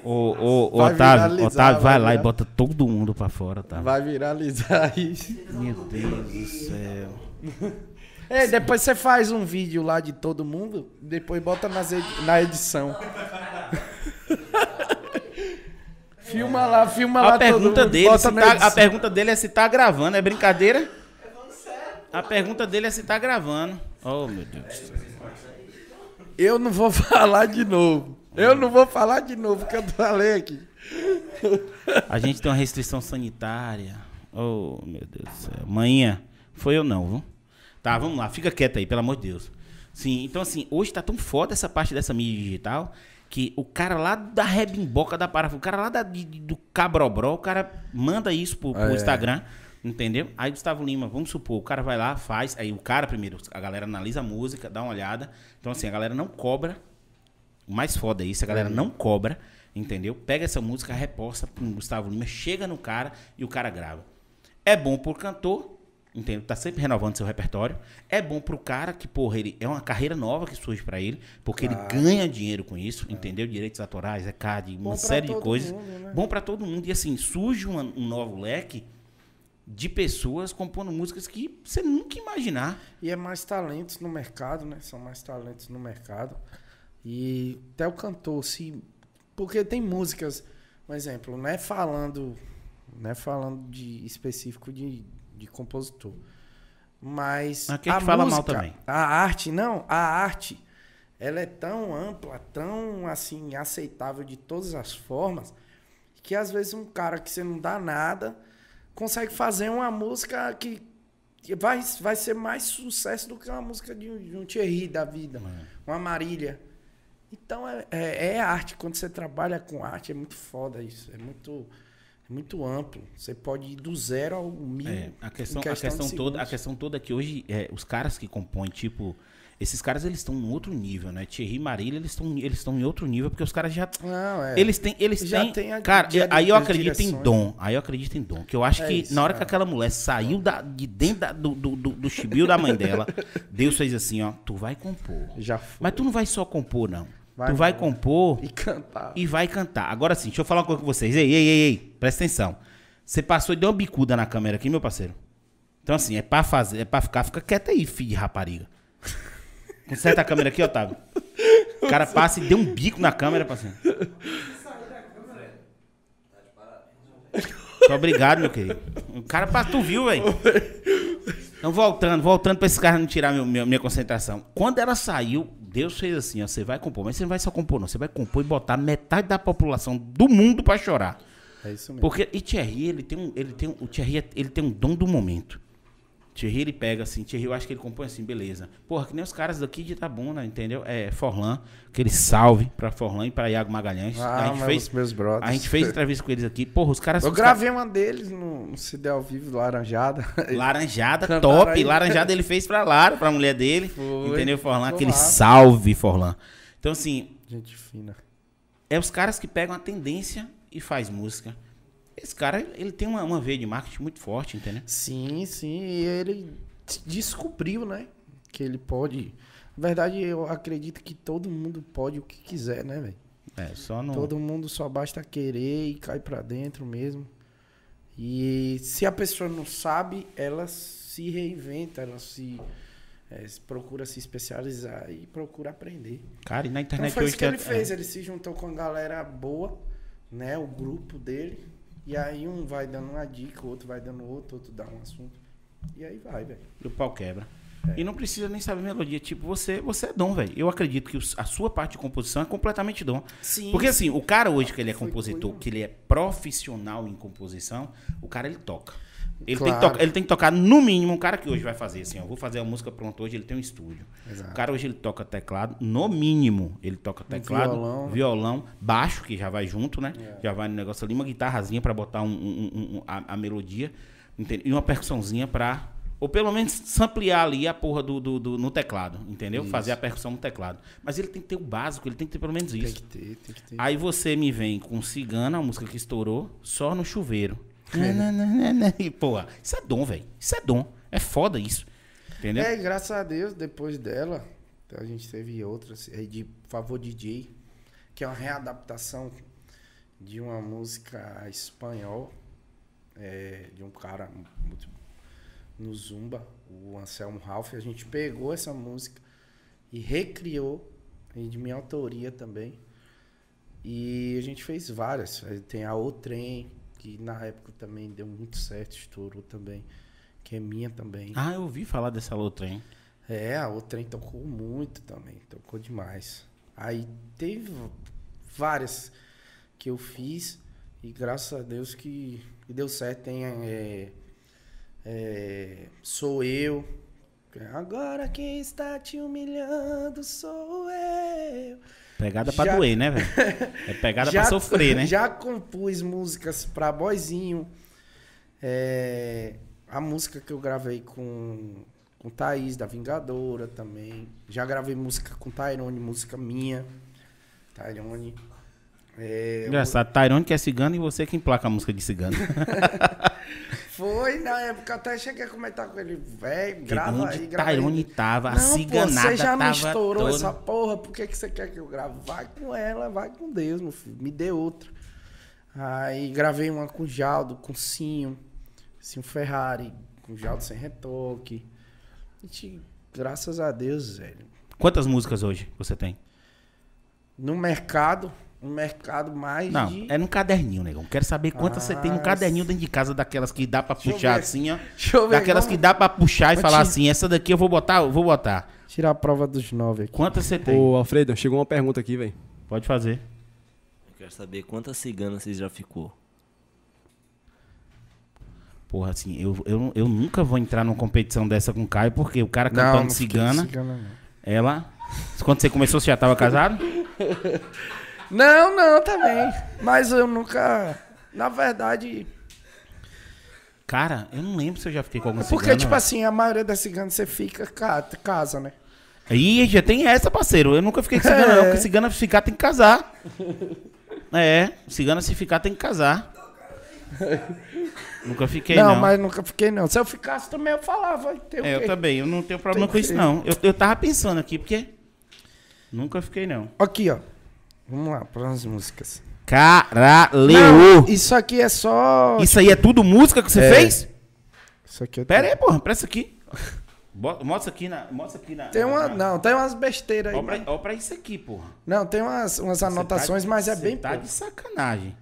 Ô, ô, ô, Vai Otávio, Otávio, vai vai lá e bota todo mundo pra fora, tá? Vai viralizar isso. Meu Deus do céu. [LAUGHS] É, depois você faz um vídeo lá de todo mundo, depois bota nas edi- na edição. [LAUGHS] filma lá, filma lá A pergunta todo mundo, dele, na tá- a pergunta dele é se tá gravando, é brincadeira? A pergunta dele é se tá gravando. Oh, meu Deus. do céu. Eu não vou [LAUGHS] falar de novo. Eu não vou falar de novo, que eu falei aqui. A gente tem uma restrição sanitária. Oh, meu Deus do céu. Manhã, foi eu não, viu? Tá, vamos lá, fica quieto aí, pelo amor de Deus. Sim, então assim, hoje tá tão foda essa parte dessa mídia digital que o cara lá da rebimboca da parafuso, o cara lá da, de- de- do cabrobró, o cara manda isso pro, pro É. Instagram, entendeu? Aí Gustavo Lima, vamos supor, o cara vai lá, faz, aí o cara primeiro, a galera analisa a música, dá uma olhada. Então assim, a galera não cobra o mais foda é isso, a galera não cobra, entendeu? Pega essa música, reposta pro Gustavo Lima, chega no cara e o cara grava. É bom pro cantor, entendeu? Tá sempre renovando seu repertório. É bom pro cara que, porra, ele é uma carreira nova que surge pra ele, porque ele ganha dinheiro com isso, entendeu? Direitos autorais, ECAD, uma Bom pra série de todo coisas. mundo, né? Bom pra todo mundo. E assim, surge uma- um novo leque de pessoas compondo músicas que você nunca imaginar. E é mais talentos no mercado, né? São mais talentos no mercado. E até o cantor, se. Porque tem músicas, por exemplo, não é falando. Não é falando de específico de, de compositor. Mas. Aqui a gente fala mal também. A arte, não, a arte, ela é tão ampla, tão assim, aceitável de todas as formas, que às vezes um cara que você não dá nada consegue fazer uma música que vai, vai ser mais sucesso do que uma música de um, de um Thierry da vida, uma Marília. Então é, é, é arte. Quando você trabalha com arte, é muito foda isso. É muito, é muito amplo. Você pode ir do zero ao mil. É, a questão, em a questão toda, a questão toda é que hoje é, os caras que compõem, tipo, esses caras eles estão em outro nível, né? Thierry e Marília, eles estão eles estão em outro nível porque os caras já Não, é. eles têm eles Já têm, tem a- cara, já aí eu acredito em direções. dom. Aí eu acredito em dom, que eu acho É que isso, na hora é. que aquela mulher saiu da, de dentro da- do, do, do, do chibio da mãe dela, [LAUGHS] Deus fez assim, ó, tu vai compor. Já foi. Mas tu não vai só compor não. Vai tu vai compor E cantar. e vai cantar. Agora sim, deixa eu falar uma coisa com vocês. Ei, ei, ei, ei, presta atenção. Você passou e deu uma bicuda na câmera aqui, meu parceiro. Então, assim, é pra fazer, é pra ficar, fica quieto aí, filho de rapariga. Conserta a câmera aqui, Otávio. O cara passa e deu um bico na câmera, parceiro. Muito obrigado, meu querido. O cara passa, tu viu, velho? Então, voltando, voltando pra esses caras não tirar meu- meu- minha concentração. Quando ela saiu, Deus fez assim, ó, você vai compor. Mas você não vai só compor, não. Você vai compor e botar metade da população do mundo pra chorar. É isso mesmo. Porque, e Thierry, ele tem um, ele tem um, o Thierry, ele tem um dom do momento. Thierry, ele pega assim, Thierry, eu acho que ele compõe assim, beleza. Porra, que nem os caras daqui de Itabuna, entendeu? É, Forlan, aquele salve pra Forlan e pra Iago Magalhães. Ah, a, gente fez, meus brothers. a gente fez entrevista com eles aqui. Porra, os caras... Eu gravei uma deles no, no CD ao vivo, Laranjada. [LAUGHS] Laranjada, Cantaram top. aí. Laranjada ele fez pra Lara, pra mulher dele. Foi. Entendeu, Forlan? Aquele massa. salve, Forlan. Então, assim, Gente fina. é os caras que pegam a tendência e faz música. Esse cara, ele tem uma, uma veia de marketing muito forte, entendeu? Sim, sim. E ele descobriu, né? Que ele pode. Na verdade, eu acredito que todo mundo pode o que quiser, né, velho? É, só não. Todo mundo só basta querer e cai pra dentro mesmo. E se a pessoa não sabe, ela se reinventa, ela se é, procura se especializar e procura aprender. Cara, e na Então internet foi hoje isso que ele tem- fez, ele se juntou com a galera boa, né, o grupo dele, e aí um vai dando uma dica, o outro vai dando outro, outro dá um assunto. E aí vai, velho. E o pau quebra. É. E não precisa nem saber melodia. Tipo, você, você é dom, velho. Eu acredito que a sua parte de composição é completamente dom. Sim. Porque assim, o cara hoje que ele é compositor, que ele é profissional em composição, o cara ele toca. Ele, tem que Claro. tocar, ele tem que tocar, no mínimo, um cara que hoje vai fazer assim, ó, vou fazer a música pronta hoje, ele tem um estúdio. Exato. O cara hoje ele toca teclado, no mínimo, ele toca teclado, violão. violão, baixo, que já vai junto, né? É. Já vai no negócio ali, uma guitarrazinha pra botar um, um- um- a, a melodia, entende? e uma percussãozinha pra. Ou pelo menos samplear ali a porra do, do- do- no teclado, entendeu? Isso. Fazer a percussão no teclado. Mas ele tem que ter o básico, ele tem que ter pelo menos Tem isso. que ter, tem que ter. Aí você me vem com Cigana, uma música que estourou, só no chuveiro. É. E, porra, isso é dom, velho. Isso é dom. É foda isso. Entendeu? É, graças a Deus, depois dela, a gente teve outras, aí de Favor DJ, que é uma readaptação de uma música espanhol, é, de um cara muito no Zumba, o Anselmo Ralph. A gente pegou essa música e recriou, e de minha autoria também. E a gente fez várias. Tem a O Trem, que na época também deu muito certo, estourou também, que é minha também. Ah, eu ouvi falar dessa outra, hein? É, a outra tocou muito também, tocou demais. Aí teve várias que eu fiz e graças a Deus que, que deu certo. Tem é, é, Sou Eu. Agora quem está te humilhando sou Pegada pra Já- doer, né, velho? [LAUGHS] É pegada pra sofrer, né? Já compus músicas pra boizinho. É, a música que eu gravei com, com Thaís, da Vingadora também. Já gravei música com Tyrone, música minha. Tyrone. É, Engraçado, Tyrone que é cigano e você que emplaca a música de cigano. [LAUGHS] Foi, na época até cheguei a comentar com ele, velho, grava aí, grava aí. Tyrone tava, a Não, pô, ciganada você já tava me estourou essa porra, por que, que você quer que eu grave? Vai com ela, vai com Deus, meu filho, me dê outra. Aí gravei uma com o Jaldo, com o Cinho, Cinho Ferrari, com o Jaldo sem retoque. Gente, graças a Deus, velho. Quantas músicas hoje você tem? No mercado, um mercado mais Não, de... é num caderninho, negão. Quero saber quantas você tem num Ah, caderninho dentro de casa, daquelas que dá pra puxar assim, ó. Deixa eu ver, Daquelas que dá pra puxar e falar assim, essa daqui eu vou botar, eu vou botar. tirar a prova dos nove aqui. Quantas você tem? Ô, Alfredo, chegou uma pergunta aqui, velho. Pode fazer. Eu quero saber quantas ciganas você já ficou. Porra, assim, eu, eu, eu nunca vou entrar numa competição dessa com o Caio, porque o cara Não, cantando não fiquei cigana, cigana, não. ela. Quando você começou, você já tava casado? [LAUGHS] Não, não, também. Mas eu nunca. Na verdade. Cara, eu não lembro se eu já fiquei com alguma Porque, cigana. tipo velho. assim, a maioria das ciganas você fica ca- casa, né? Ih, já tem essa, parceiro. Eu nunca fiquei com cigana, não. É. Porque cigana se ficar tem que casar. É, cigana se ficar tem que casar. [LAUGHS] nunca fiquei, não, não. mas nunca fiquei, não. Se eu ficasse também, eu falava. É, eu também. Eu não tenho problema Tem com isso, não. Eu, eu tava pensando aqui, porque. Nunca fiquei, não. Aqui, ó. Vamos lá, para as músicas. Caralho! Isso aqui é só. Isso aí é tudo música que você É. fez? Isso aqui eu Pera aí, porra, presta aqui. Mostra aqui na. Mostra aqui na. Tem uma. na- Não, tem umas besteiras aí. Ó pra, ó pra isso aqui, porra. Não, tem umas, umas Você anotações, tá- mas é você bem Tá pouco. de sacanagem.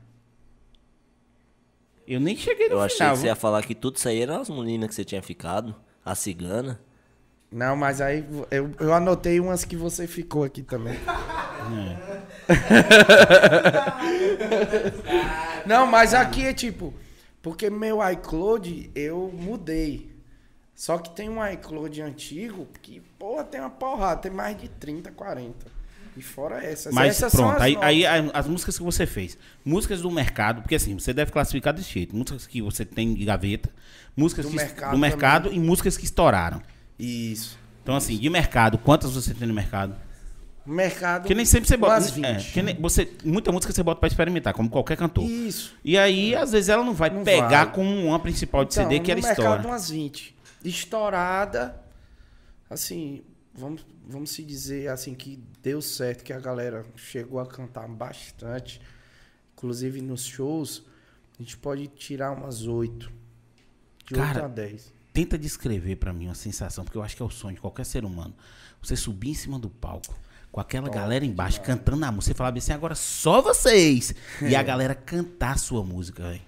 Eu nem cheguei no Eu achei final. que você ia falar que tudo isso aí eram as meninas que você tinha ficado. A cigana. Não, mas aí eu, eu anotei umas que você ficou aqui também. [LAUGHS] Não, mas aqui é tipo, porque meu iCloud eu mudei. Só que tem um iCloud antigo que, porra, tem uma porrada, tem mais de 30, 40. E fora essas. Mas essas são pronto, as aí, aí as músicas que você fez. Músicas do mercado, porque assim, você deve classificar desse jeito. Músicas que você tem de gaveta, músicas Do que- mercado do mercado e músicas que estouraram. Isso. Então assim, de mercado, quantas você tem no mercado? Mercado. Porque nem sempre você bota. umas 20. é, que nem- você, muita música você bota pra experimentar, como qualquer cantor. Isso. E aí, às vezes, ela não vai Não pegar vai. como uma principal de Então, CD que no era mercado umas 20. Estourada, assim, vamos, vamos se dizer assim que deu certo, que a galera chegou a cantar bastante. Inclusive nos shows, a gente pode tirar umas oito. De Cara, 8 a 10. Tenta descrever pra mim uma sensação, porque eu acho que é o sonho de qualquer ser humano. Você subir em cima do palco, com aquela Top galera embaixo cantando a música. Você falar assim, agora só vocês. E É. a galera cantar a sua música, velho.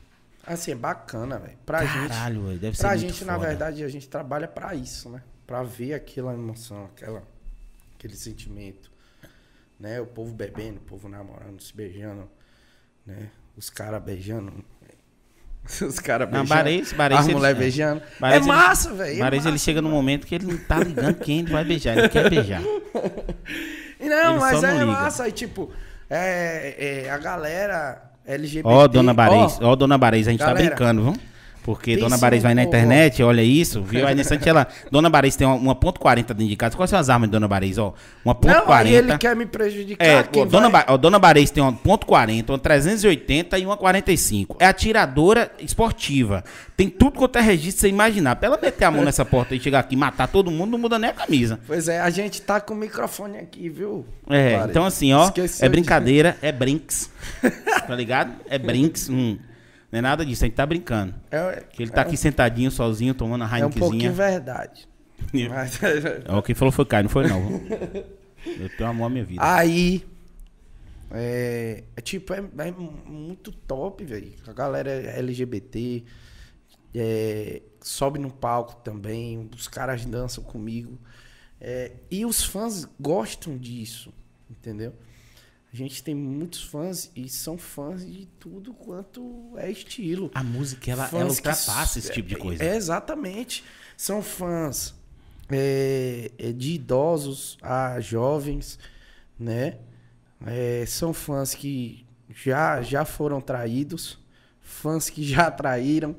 Assim, é bacana, velho. Pra gente. Caralho, velho. Deve ser Pra gente, na verdade, a gente trabalha pra isso, né? Pra ver aquela emoção, aquela, aquele sentimento. Né? O povo bebendo, o povo namorando, se beijando, né? Os caras beijando. [LAUGHS] Os caras beijando. Barês- Barês, as mulheres é. beijando. Barês, é massa, velho. É ele chega num demais. momento que ele não tá ligando quem ele vai beijar. Ele quer beijar. [LAUGHS] E Não, Ele mas não é liga. massa. Aí, tipo, é, é, a galera LGBT. Ó, dona Barês, ó, ó, dona Barês, a gente tá galera, brincando, viu? Porque pensa Dona Barês vai na internet, olha isso, viu? [LAUGHS] Aí nesse instante ela. Dona Barês tem uma, uma ponto .40 dentro de casa. Quais são as armas de Dona Barês? Ó, uma ponto Não, aí ele .40. quer me prejudicar. É, ó, Dona, ba ó, Dona Barês tem uma ponto .40, uma 380 e uma 45. É atiradora esportiva. Tem tudo quanto é registro, você imaginar. Pra ela meter a mão nessa porta e chegar aqui e matar todo mundo, não muda nem a camisa. Pois é, a gente tá com o microfone aqui, viu? É, Barês? então assim, ó, Esqueceu é de- brincadeira, [LAUGHS] é brinks. tá ligado? É brinks. hum. Não é nada disso, a gente tá brincando. É, Que ele tá aqui sentadinho, sozinho, tomando a é um pouquinho Heinekenzinha. verdade. [LAUGHS] Mas- Ó, quem falou foi Caio, não foi não. [LAUGHS] Eu tenho amor à minha vida. Aí. É, é tipo, é, é muito top, velho. A galera é LGBT. é, sobe no palco também. Os caras dançam comigo. é, e os fãs gostam disso. Entendeu? A gente tem muitos fãs e são fãs de tudo quanto é estilo. A música, ela, ela que ultrapassa s- esse tipo de coisa. É, exatamente. São fãs é, é, de idosos a jovens, né? É, são fãs que já, já foram traídos, fãs que já [LAUGHS] traíram,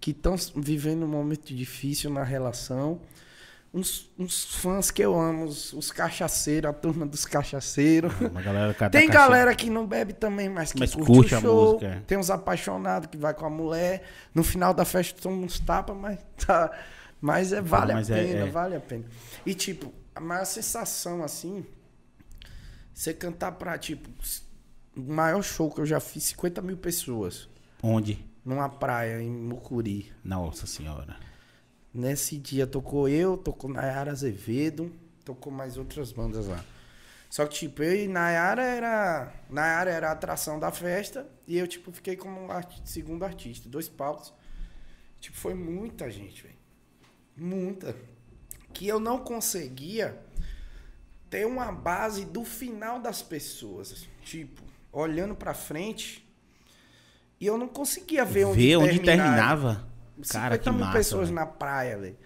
que estão vivendo um momento difícil na relação. Uns, uns fãs que eu amo, os, os cachaceiros, a turma dos cachaceiros. Uma galera cada Tem caixa- galera que não bebe também, mas que Mas curte, curte o a show. música, é. Tem uns apaixonados que vai com a mulher. No final da festa toma uns tapas, mas tá. Mas é, vale Mas a é- pena, é. vale a pena. E tipo, a maior sensação assim, você cantar pra, tipo, o maior show que eu já fiz, 50 mil pessoas. Onde? Numa praia em Mucuri. Nossa senhora. Nesse dia tocou eu, tocou Nayara Azevedo, tocou mais outras bandas lá. Só que, tipo, eu e Nayara era. Nayara era a atração da festa e eu, tipo, fiquei como arti- segundo artista. Dois palcos. Tipo, foi muita gente, velho. Muita. Que eu não conseguia ter uma base do final das pessoas. Tipo, olhando pra frente. E eu não conseguia ver onde, Ver onde terminava. terminava. Cara, 50 que mil massa. pessoas velho. na praia, velho.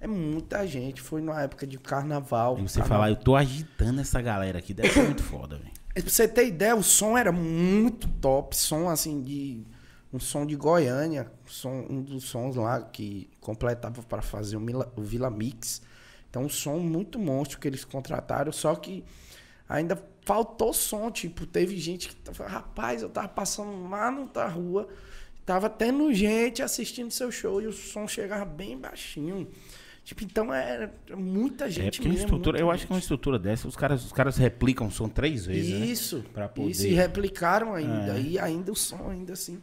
É muita gente. Foi numa época de carnaval. E você Carnaval. falar, eu tô agitando essa galera aqui, deve ser muito foda, velho. Pra você ter ideia, o som era muito top. Som assim de. Um som de Goiânia. Som, um dos sons lá que completava para fazer o, Mila- o Vila Mix. Então, um som muito monstro que eles contrataram. Só que ainda faltou som. Tipo, teve gente que. Rapaz, eu tava passando lá na rua. Tava tendo gente assistindo seu show e o som chegava bem baixinho. Tipo, então era muita É gente porque uma mesmo, estrutura, eu acho que uma gente. estrutura dessa, os caras, os caras replicam o som três vezes, né? Isso. Pra poder- Isso, e replicaram ainda. É. E ainda o som, ainda assim.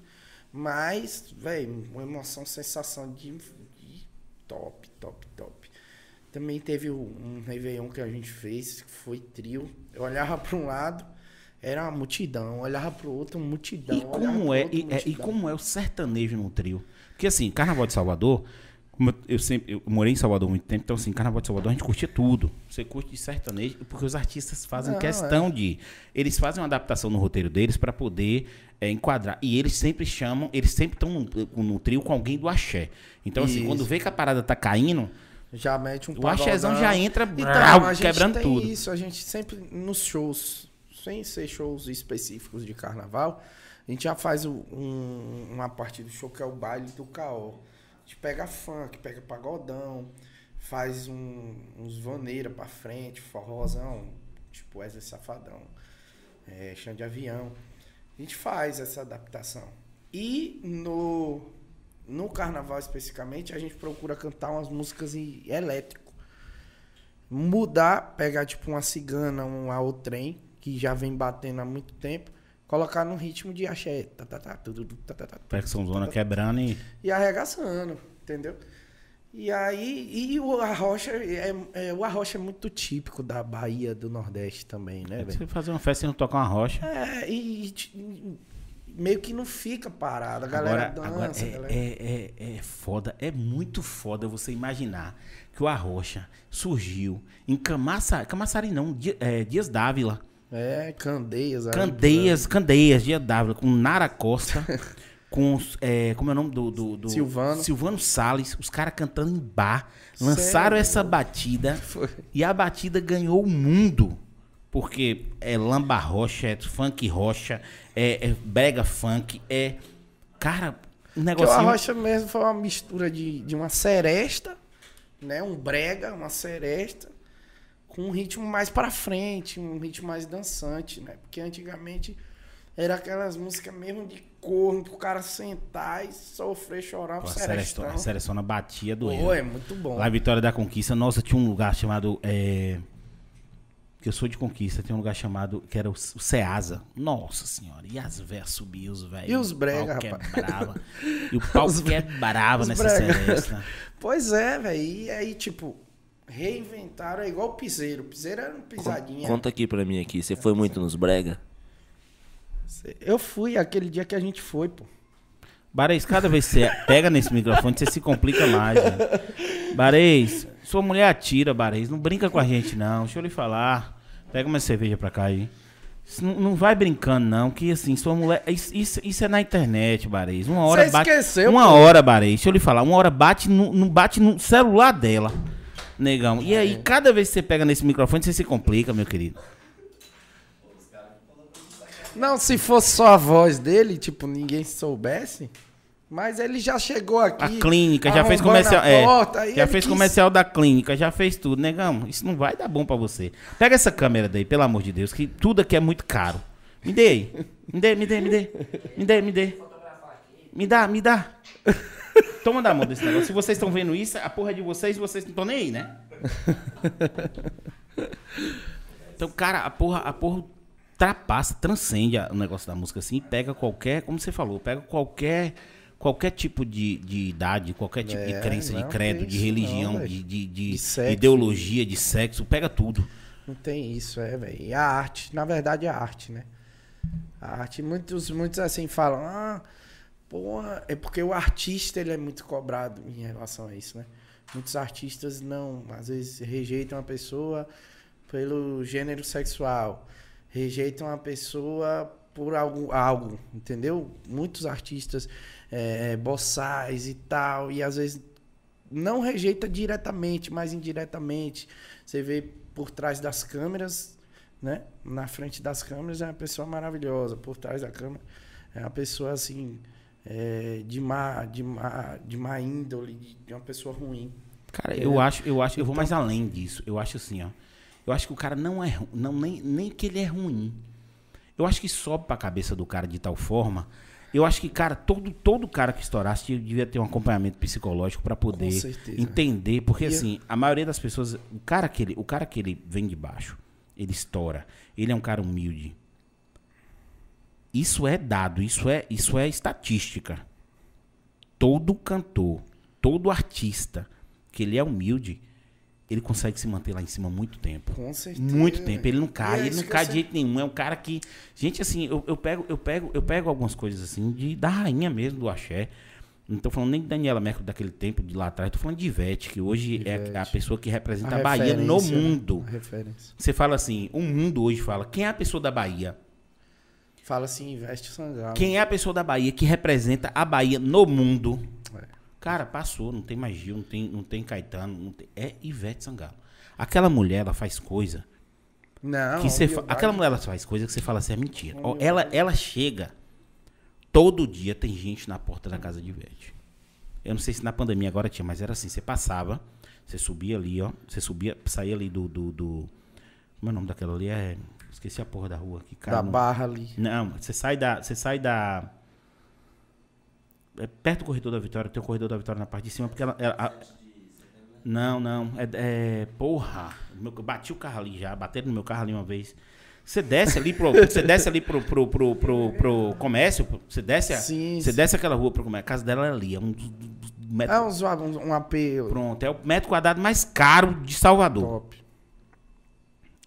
Mas, velho, uma emoção, sensação de, de top, top, top. Também teve o- um Réveillon que a gente fez, que foi trio. Eu olhava para um lado, era uma multidão. Olhava para o outro, uma multidão. E como pro é, outro, e, é- e multidão. como é o sertanejo no trio? Porque assim, Carnaval de Salvador, como eu, eu sempre eu morei em Salvador há muito tempo, então assim, Carnaval de Salvador a gente curtia tudo. Você curte de sertanejo, porque os artistas fazem Não, questão é. de, eles fazem uma adaptação no roteiro deles para poder é, enquadrar. E eles sempre chamam, eles sempre estão no, no trio com alguém do axé. Então assim, Isso. quando vê que a parada tá caindo, Já mete um o axézão já entra Então, brau, quebrando tudo. isso, a gente sempre nos shows, sem ser shows específicos de carnaval, a gente já faz um- uma parte do show que é o baile do caô. A gente pega funk, pega pagodão, faz um- uns vaneira pra frente, forrozão, tipo Wesley Safadão, é, chão de avião. A gente faz essa adaptação. E no, no carnaval especificamente, a gente procura cantar umas músicas em elétrico. mudar, pegar tipo uma cigana, um ao trem, que já vem batendo há muito tempo, colocar num ritmo de axé. Tá, tá, tá, tudo, tá, tá, tá, Percussão zona quebrando e. e arregaçando, entendeu? E aí, e o arrocha é, é, o arrocha é muito típico da Bahia do Nordeste também, né, velho? Você fazer uma festa e não tocar uma rocha. É, e, e meio que não fica parado, a galera Agora, dança. agora é, galera- é, é, é foda, é muito foda você imaginar que o Arrocha surgiu em Camaçari, Camaçari não, é, Dias Dávila. É, Candeias. Candeias, Candeias, Dias Dávila, com Nara Costa, [LAUGHS] com, é, como é o nome do... do, do- Silvano. Silvano Salles, os caras cantando em bar, lançaram Sério? essa batida Foi. e a batida ganhou o mundo. Porque é lamba rocha, é funk rocha, é, é brega funk, é... Cara, um Porque o negocinho... arrocha mesmo foi uma mistura de, de uma seresta, né? Um brega, uma seresta, com um ritmo mais pra frente, um ritmo mais dançante, né? Porque antigamente era aquelas músicas mesmo de corno, pro cara sentar e sofrer, chorar pro a serestão. a Serestona batia do Pô, é muito bom. Lá Vitória da Conquista, nossa, tinha um lugar chamado. É... Que eu sou de conquista, tem um lugar chamado. Que era o, Ceasa. Nossa senhora. E as véias subiam, os velhos. E os brega, rapaz? quebrava. [LAUGHS] E o pau quebrava os nessa brega. Seresta. Pois é, velho. E aí, tipo, reinventaram, é igual o piseiro. O piseiro era um pisadinha. Conta aqui pra mim aqui, você foi muito nos brega? Eu fui aquele dia que a gente foi, pô. Bareis, cada vez que você pega nesse microfone, você se complica mais. Né? Bareis, sua mulher atira, Bareis. Não brinca com a gente, não. Deixa eu lhe falar. Pega uma cerveja pra cá aí. Não, não vai brincando, não, que assim, sua mulher. Isso, isso, isso é na internet, Bareis. Uma hora Você bate. esqueceu, uma pô. hora, Bareis. Deixa eu lhe falar. Uma hora bate no, no- bate no celular dela, negão. E É. aí, cada vez que você pega nesse microfone, você se complica, meu querido. Não, se fosse só a voz dele, tipo, ninguém soubesse. Mas ele já chegou aqui. A clínica já fez comercial. É, porta, aí já fez quis- comercial da clínica, já fez tudo, negão. Isso não vai dar bom pra você. Pega essa câmera daí, pelo amor de Deus, que tudo aqui é muito caro. Me dê aí. Me dê, me dê, me dê. Me dê, me dê. Me dá, me dá. Toma da mão desse negócio. Se vocês estão vendo isso, a porra é de vocês, vocês não estão nem aí, né? Então, cara, a porra, a porra ultrapassa, transcende o negócio da música assim, e pega qualquer, como você falou, pega qualquer qualquer tipo de, de idade, qualquer tipo de É, crença, de não, credo, que de religião, não, de, de, de De sexo. ideologia, de sexo, pega tudo. Não tem isso, é, velho. E a arte, na verdade, é a arte, né? A arte, muitos, muitos assim falam, ah, porra, é porque o artista ele é muito cobrado em relação a isso, né? Muitos artistas não, às vezes rejeitam a pessoa pelo gênero sexual, rejeitam a pessoa por algo, algo entendeu? Muitos artistas é, boçais e tal, e às vezes não rejeita diretamente, mas indiretamente. Você vê por trás das câmeras, né? Na frente das câmeras é uma pessoa maravilhosa, por trás da câmera é uma pessoa assim é, de má, de má, de má índole, de, de uma pessoa ruim. Cara, É. eu acho, eu acho, eu vou mais além disso. Eu acho assim, ó. Eu acho que o cara não é, não nem, nem que ele é ruim. Eu acho que sobe pra cabeça do cara de tal forma. Eu acho que, cara, todo, todo cara que estourasse devia ter um acompanhamento psicológico pra poder entender, porque E eu- assim, a maioria das pessoas, o cara que ele, o cara que ele vem de baixo, ele estoura, ele é um cara humilde. Isso é dado, isso é, isso é estatística. Todo cantor, todo artista que ele é humilde, ele consegue se manter lá em cima muito tempo. Com certeza. Muito tempo. Ele não cai, é ele não cai de jeito nenhum. É um cara que. Gente, assim, eu, eu pego, eu pego, eu pego algumas coisas assim de, da rainha mesmo do axé. Não tô falando nem de Daniela Mercury daquele tempo de lá atrás, tô falando de Ivete, que hoje é a Ivete. pessoa que representa a, Bahia no né? mundo. A referência. Você fala assim, o mundo hoje fala, quem é a pessoa da Bahia? Fala assim, investe sangalo. Quem é a pessoa da Bahia que representa a Bahia no mundo? É. Cara, passou, não tem mais Gil, não tem, não tem Caetano, não tem- é Ivete Sangalo. Aquela mulher, ela faz coisa Não, que você fa- aquela mulher ela faz coisa que você fala assim é mentira. Ó, ela ela chega todo dia tem gente na porta da casa de Ivete. Eu não sei se na pandemia agora tinha, mas era assim, você passava, você subia ali, ó, você subia, saía ali do do, do como é o nome daquela ali? É, esqueci a porra da rua que cara Da não- barra ali. não, você sai da. Você sai da. É perto do corredor da Vitória, tem o corredor da Vitória na parte de cima, porque ela. ela- a- Não, não. É, é- porra. Meu- Eu bati o carro ali já. Bateram no meu carro ali uma vez. Você desce ali pro. [LAUGHS] Você desce ali pro, pro, pro, pro, pro comércio. Você desce, Sim, você sim. desce aquela rua pro comércio. A casa dela é ali. É um metros. É uns, um, um AP Pronto. É o metro quadrado mais caro de Salvador. top.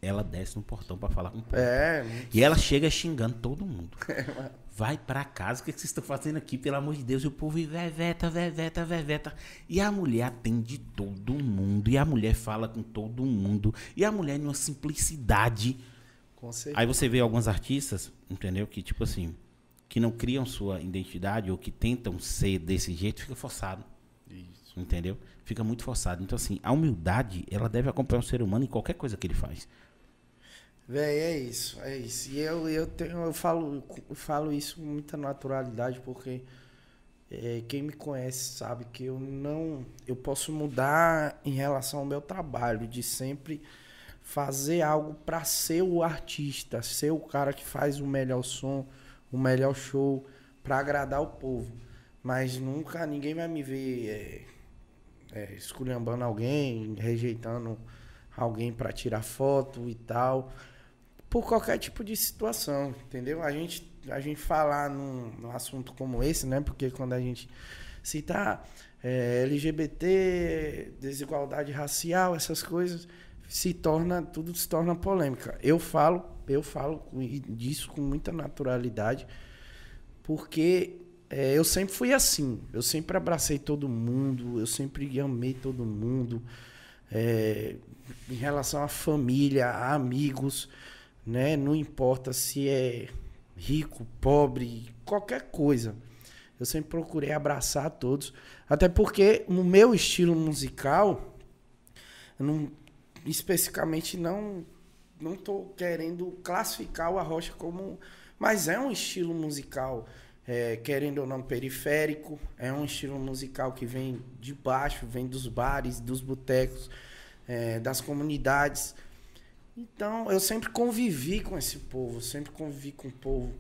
Ela desce no portão pra falar com o povo. É, E ela chega xingando todo mundo. [LAUGHS] Vai pra casa, o que, que vocês estão fazendo aqui, pelo amor de Deus? E o povo veveta, veveta, veveta. E a mulher atende todo mundo. E a mulher fala com todo mundo. E a mulher numa simplicidade. com certeza. Aí você vê alguns artistas, entendeu? Que tipo assim, que não criam sua identidade ou que tentam ser desse jeito, fica forçado. Isso. Entendeu? Fica muito forçado. Então, assim, a humildade, ela deve acompanhar o ser humano em qualquer coisa que ele faz. Véi, é isso, é isso. E eu, eu, tenho, eu, falo, eu falo isso com muita naturalidade, porque é, quem me conhece sabe que eu não. Eu posso mudar em relação ao meu trabalho, de sempre fazer algo para ser o artista, ser o cara que faz o melhor som, o melhor show, para agradar o povo. Mas nunca ninguém vai me ver é, é, esculhambando alguém, rejeitando alguém para tirar foto e tal por qualquer tipo de situação, entendeu? A gente, a gente falar num, num assunto como esse, né? Porque quando a gente cita é, LGBT, desigualdade racial, essas coisas, se torna, tudo se torna polêmica. Eu falo, eu falo disso com muita naturalidade, porque é, eu sempre fui assim. Eu sempre abracei todo mundo, eu sempre amei todo mundo. É, em relação à família, a amigos, né? Não importa se é rico, pobre, qualquer coisa. Eu sempre procurei abraçar todos, até porque no meu estilo musical, eu não, especificamente não não tô querendo classificar o Arrocha como, mas é um estilo musical, é, querendo ou não periférico, é um estilo musical que vem de baixo, vem dos bares, dos botecos, é, das comunidades. Então, eu sempre convivi com esse povo, sempre convivi com o povo.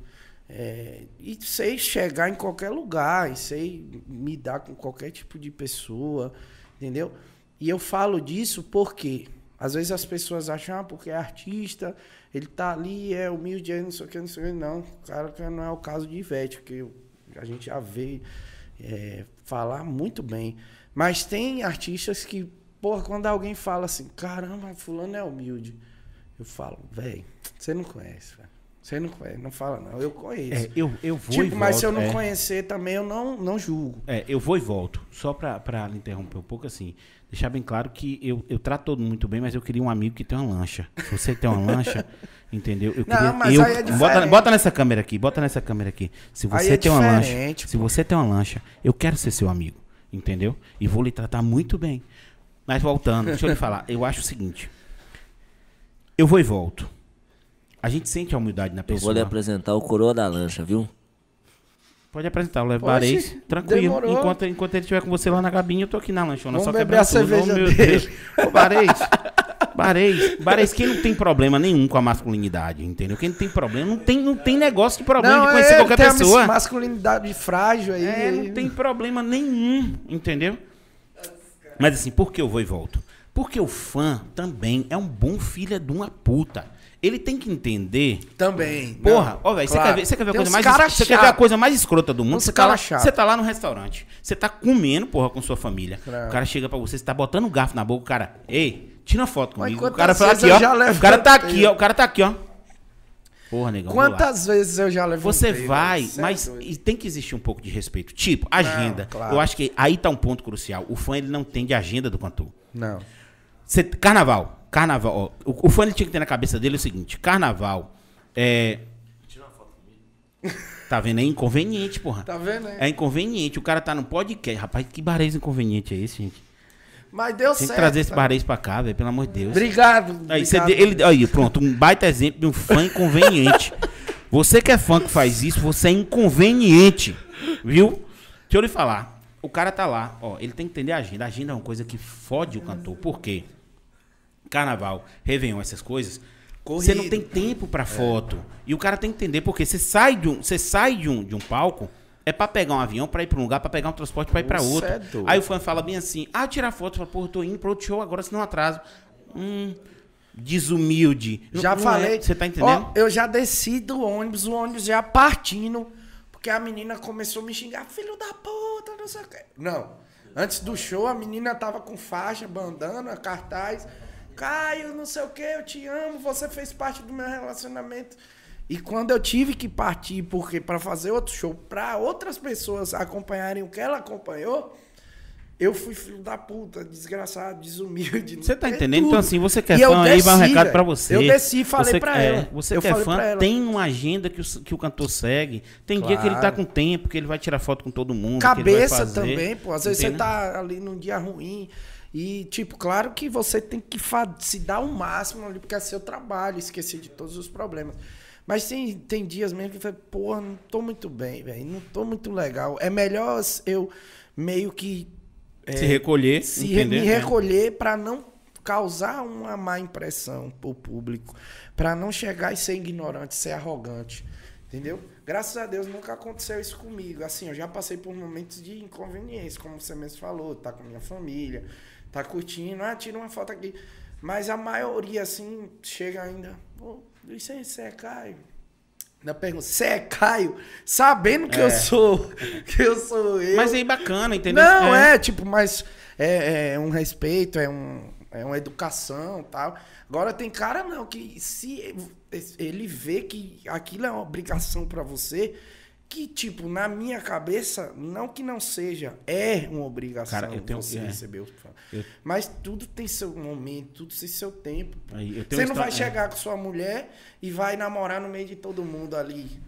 É, e sei chegar em qualquer lugar, e sei me dar com qualquer tipo de pessoa, entendeu? E eu falo disso porque às vezes as pessoas acham, ah, porque é artista, ele tá ali, é humilde, é não sei o que, não sei o que. Não, cara, não é o caso de Ivete, que a gente já vê é, falar muito bem. Mas tem artistas que, porra, quando alguém fala assim, caramba, fulano é humilde, eu falo, velho, você não conhece, velho. Você não conhece, não fala não, eu conheço. É, eu, eu vou e tipo, mas se eu volto, não é. conhecer também, eu não, não julgo. É, eu vou e volto. Só lhe interromper um pouco, assim, deixar bem claro que eu, eu trato todo mundo muito bem, mas eu queria um amigo que tem uma lancha. Se você tem uma lancha, [LAUGHS] entendeu? Eu Não, queria, mas eu, aí é bota, diferente. bota nessa câmera aqui, bota nessa câmera aqui. Se você é tem uma lancha, diferente, se você tem uma lancha, eu quero ser seu amigo, entendeu? E vou lhe tratar muito bem. Mas voltando, deixa eu lhe falar, eu acho o seguinte. Eu vou e volto. A gente sente a humildade na Eu pessoa. vou lhe apresentar o coroa da lancha, viu? Pode apresentar, eu levo Oxe, Bareis, tranquilo. demorou. Enquanto, enquanto ele estiver com você lá na cabine, eu tô aqui na lanchona, Vamos só beber quebrando a cerveja tudo. Oh, meu dele. Deus. Ô, Bareis, [LAUGHS] Bareis, Bareis, quem não tem problema nenhum com a masculinidade, entendeu? Quem não tem problema, não tem, não tem negócio de problema de conhecer é, qualquer tem a pessoa. masculinidade frágil aí. É, não tem problema nenhum, entendeu? Mas assim, por que eu vou e volto? Porque o fã também é um bom filho de uma puta. Ele tem que entender Também. Porra, não, ó, velho, você quer ver, você quer ver a Tem coisa mais você quer ver a coisa mais escrota do mundo? Você tá, lá, você tá lá no restaurante, você tá comendo, porra, com sua família. Claro. O cara chega pra você, você tá botando um garfo na boca, o cara, ei, tira uma foto Mas comigo. O quantas cara fala aqui, ó. O cara tá aqui, ó. O cara tá aqui, ó. Porra, negão. Quantas vezes eu já levantei? Você vai, Cê é mas doido. tem que existir um pouco de respeito. Tipo, agenda. claro. Eu acho que aí tá um ponto crucial. O fã ele não entende a agenda do cantor. Não. Cê- carnaval. Carnaval. Ó, o, o fã tinha que ter na cabeça dele o seguinte: carnaval é. Tá vendo? É inconveniente, porra. Tá vendo, né? É inconveniente. O cara tá no podcast. Rapaz, que barês inconveniente é esse, gente? Mas deu Tem que certo. trazer esse tá? barês pra cá, velho, pelo amor de Deus. Obrigado. Aí, cê obrigado. de- ele, aí, pronto, um baita exemplo de um fã inconveniente. [LAUGHS] você que é fã que faz isso, você é inconveniente. Viu? Deixa eu lhe falar. O cara tá lá, ó, ele tem que entender a agenda. A agenda é uma coisa que fode o cantor. Por quê? Carnaval, Réveillon, essas coisas. Você não tem tempo pra foto. E o cara tem que entender, porque você sai de um, você sai de um, de um palco, É pra pegar um avião, pra ir pra um lugar, pra pegar um transporte, pra ir pra Você outro. é. Aí o fã fala bem assim, ah, tirar foto. Fala, pô, tô indo pro outro show agora, senão atraso. Hum, desumilde. Já não falei. é. Você tá entendendo? Ó, eu já desci do ônibus, o ônibus já partindo, porque a menina começou a me xingar, filho da puta, não sei o quê. Não. Antes do show, a menina tava com faixa, bandana, cartaz. Caio, não sei o que, eu te amo, você fez parte do meu relacionamento. E quando eu tive que partir, porque para fazer outro show, para outras pessoas acompanharem o que ela acompanhou, eu fui filho da puta, desgraçado, desumilde. Você tá entendendo? tudo. Então, assim, você que é fã aí, vai um desci, recado pra você. Eu desci e falei você, pra é, ela. Você Eu que é fã, tem uma agenda que o, que o cantor segue. Tem dia que ele tá Claro. com tempo, que ele vai tirar foto com todo mundo. Cabeça fazer, também, pô. Às vezes você tá ali num dia ruim. E, tipo, claro que você tem que se dar o máximo ali, porque é seu trabalho, esquecer de todos os problemas. Mas tem, tem dias mesmo que eu falo, porra, não tô muito bem, velho. Não tô muito legal. É melhor eu meio que. é, Se recolher, se entender? me É. recolher para não causar uma má impressão pro público, para não chegar e ser ignorante, ser arrogante, entendeu? Graças a Deus nunca aconteceu isso comigo. Assim, eu já passei por momentos de inconveniência, como você mesmo falou, tá com minha família, tá curtindo, ah, tira uma foto aqui. Mas a maioria, assim, chega ainda, pô, aí, você é Caio? Ainda pergunta, você é Caio? Sabendo que eu sou, [LAUGHS] que eu sou eu. Mas aí bacana, entendeu? Não, é, tipo, mas é, é um respeito, é, um, é uma educação tal. Agora tem cara não, que se ele vê que aquilo é uma obrigação pra você, que, tipo, na minha cabeça, não que não seja, é uma obrigação Cara, eu tenho- você é. receber fãs. Eu- Mas tudo tem seu momento, tudo tem seu tempo. Você não vai história- chegar com sua mulher e vai namorar no meio de todo mundo ali.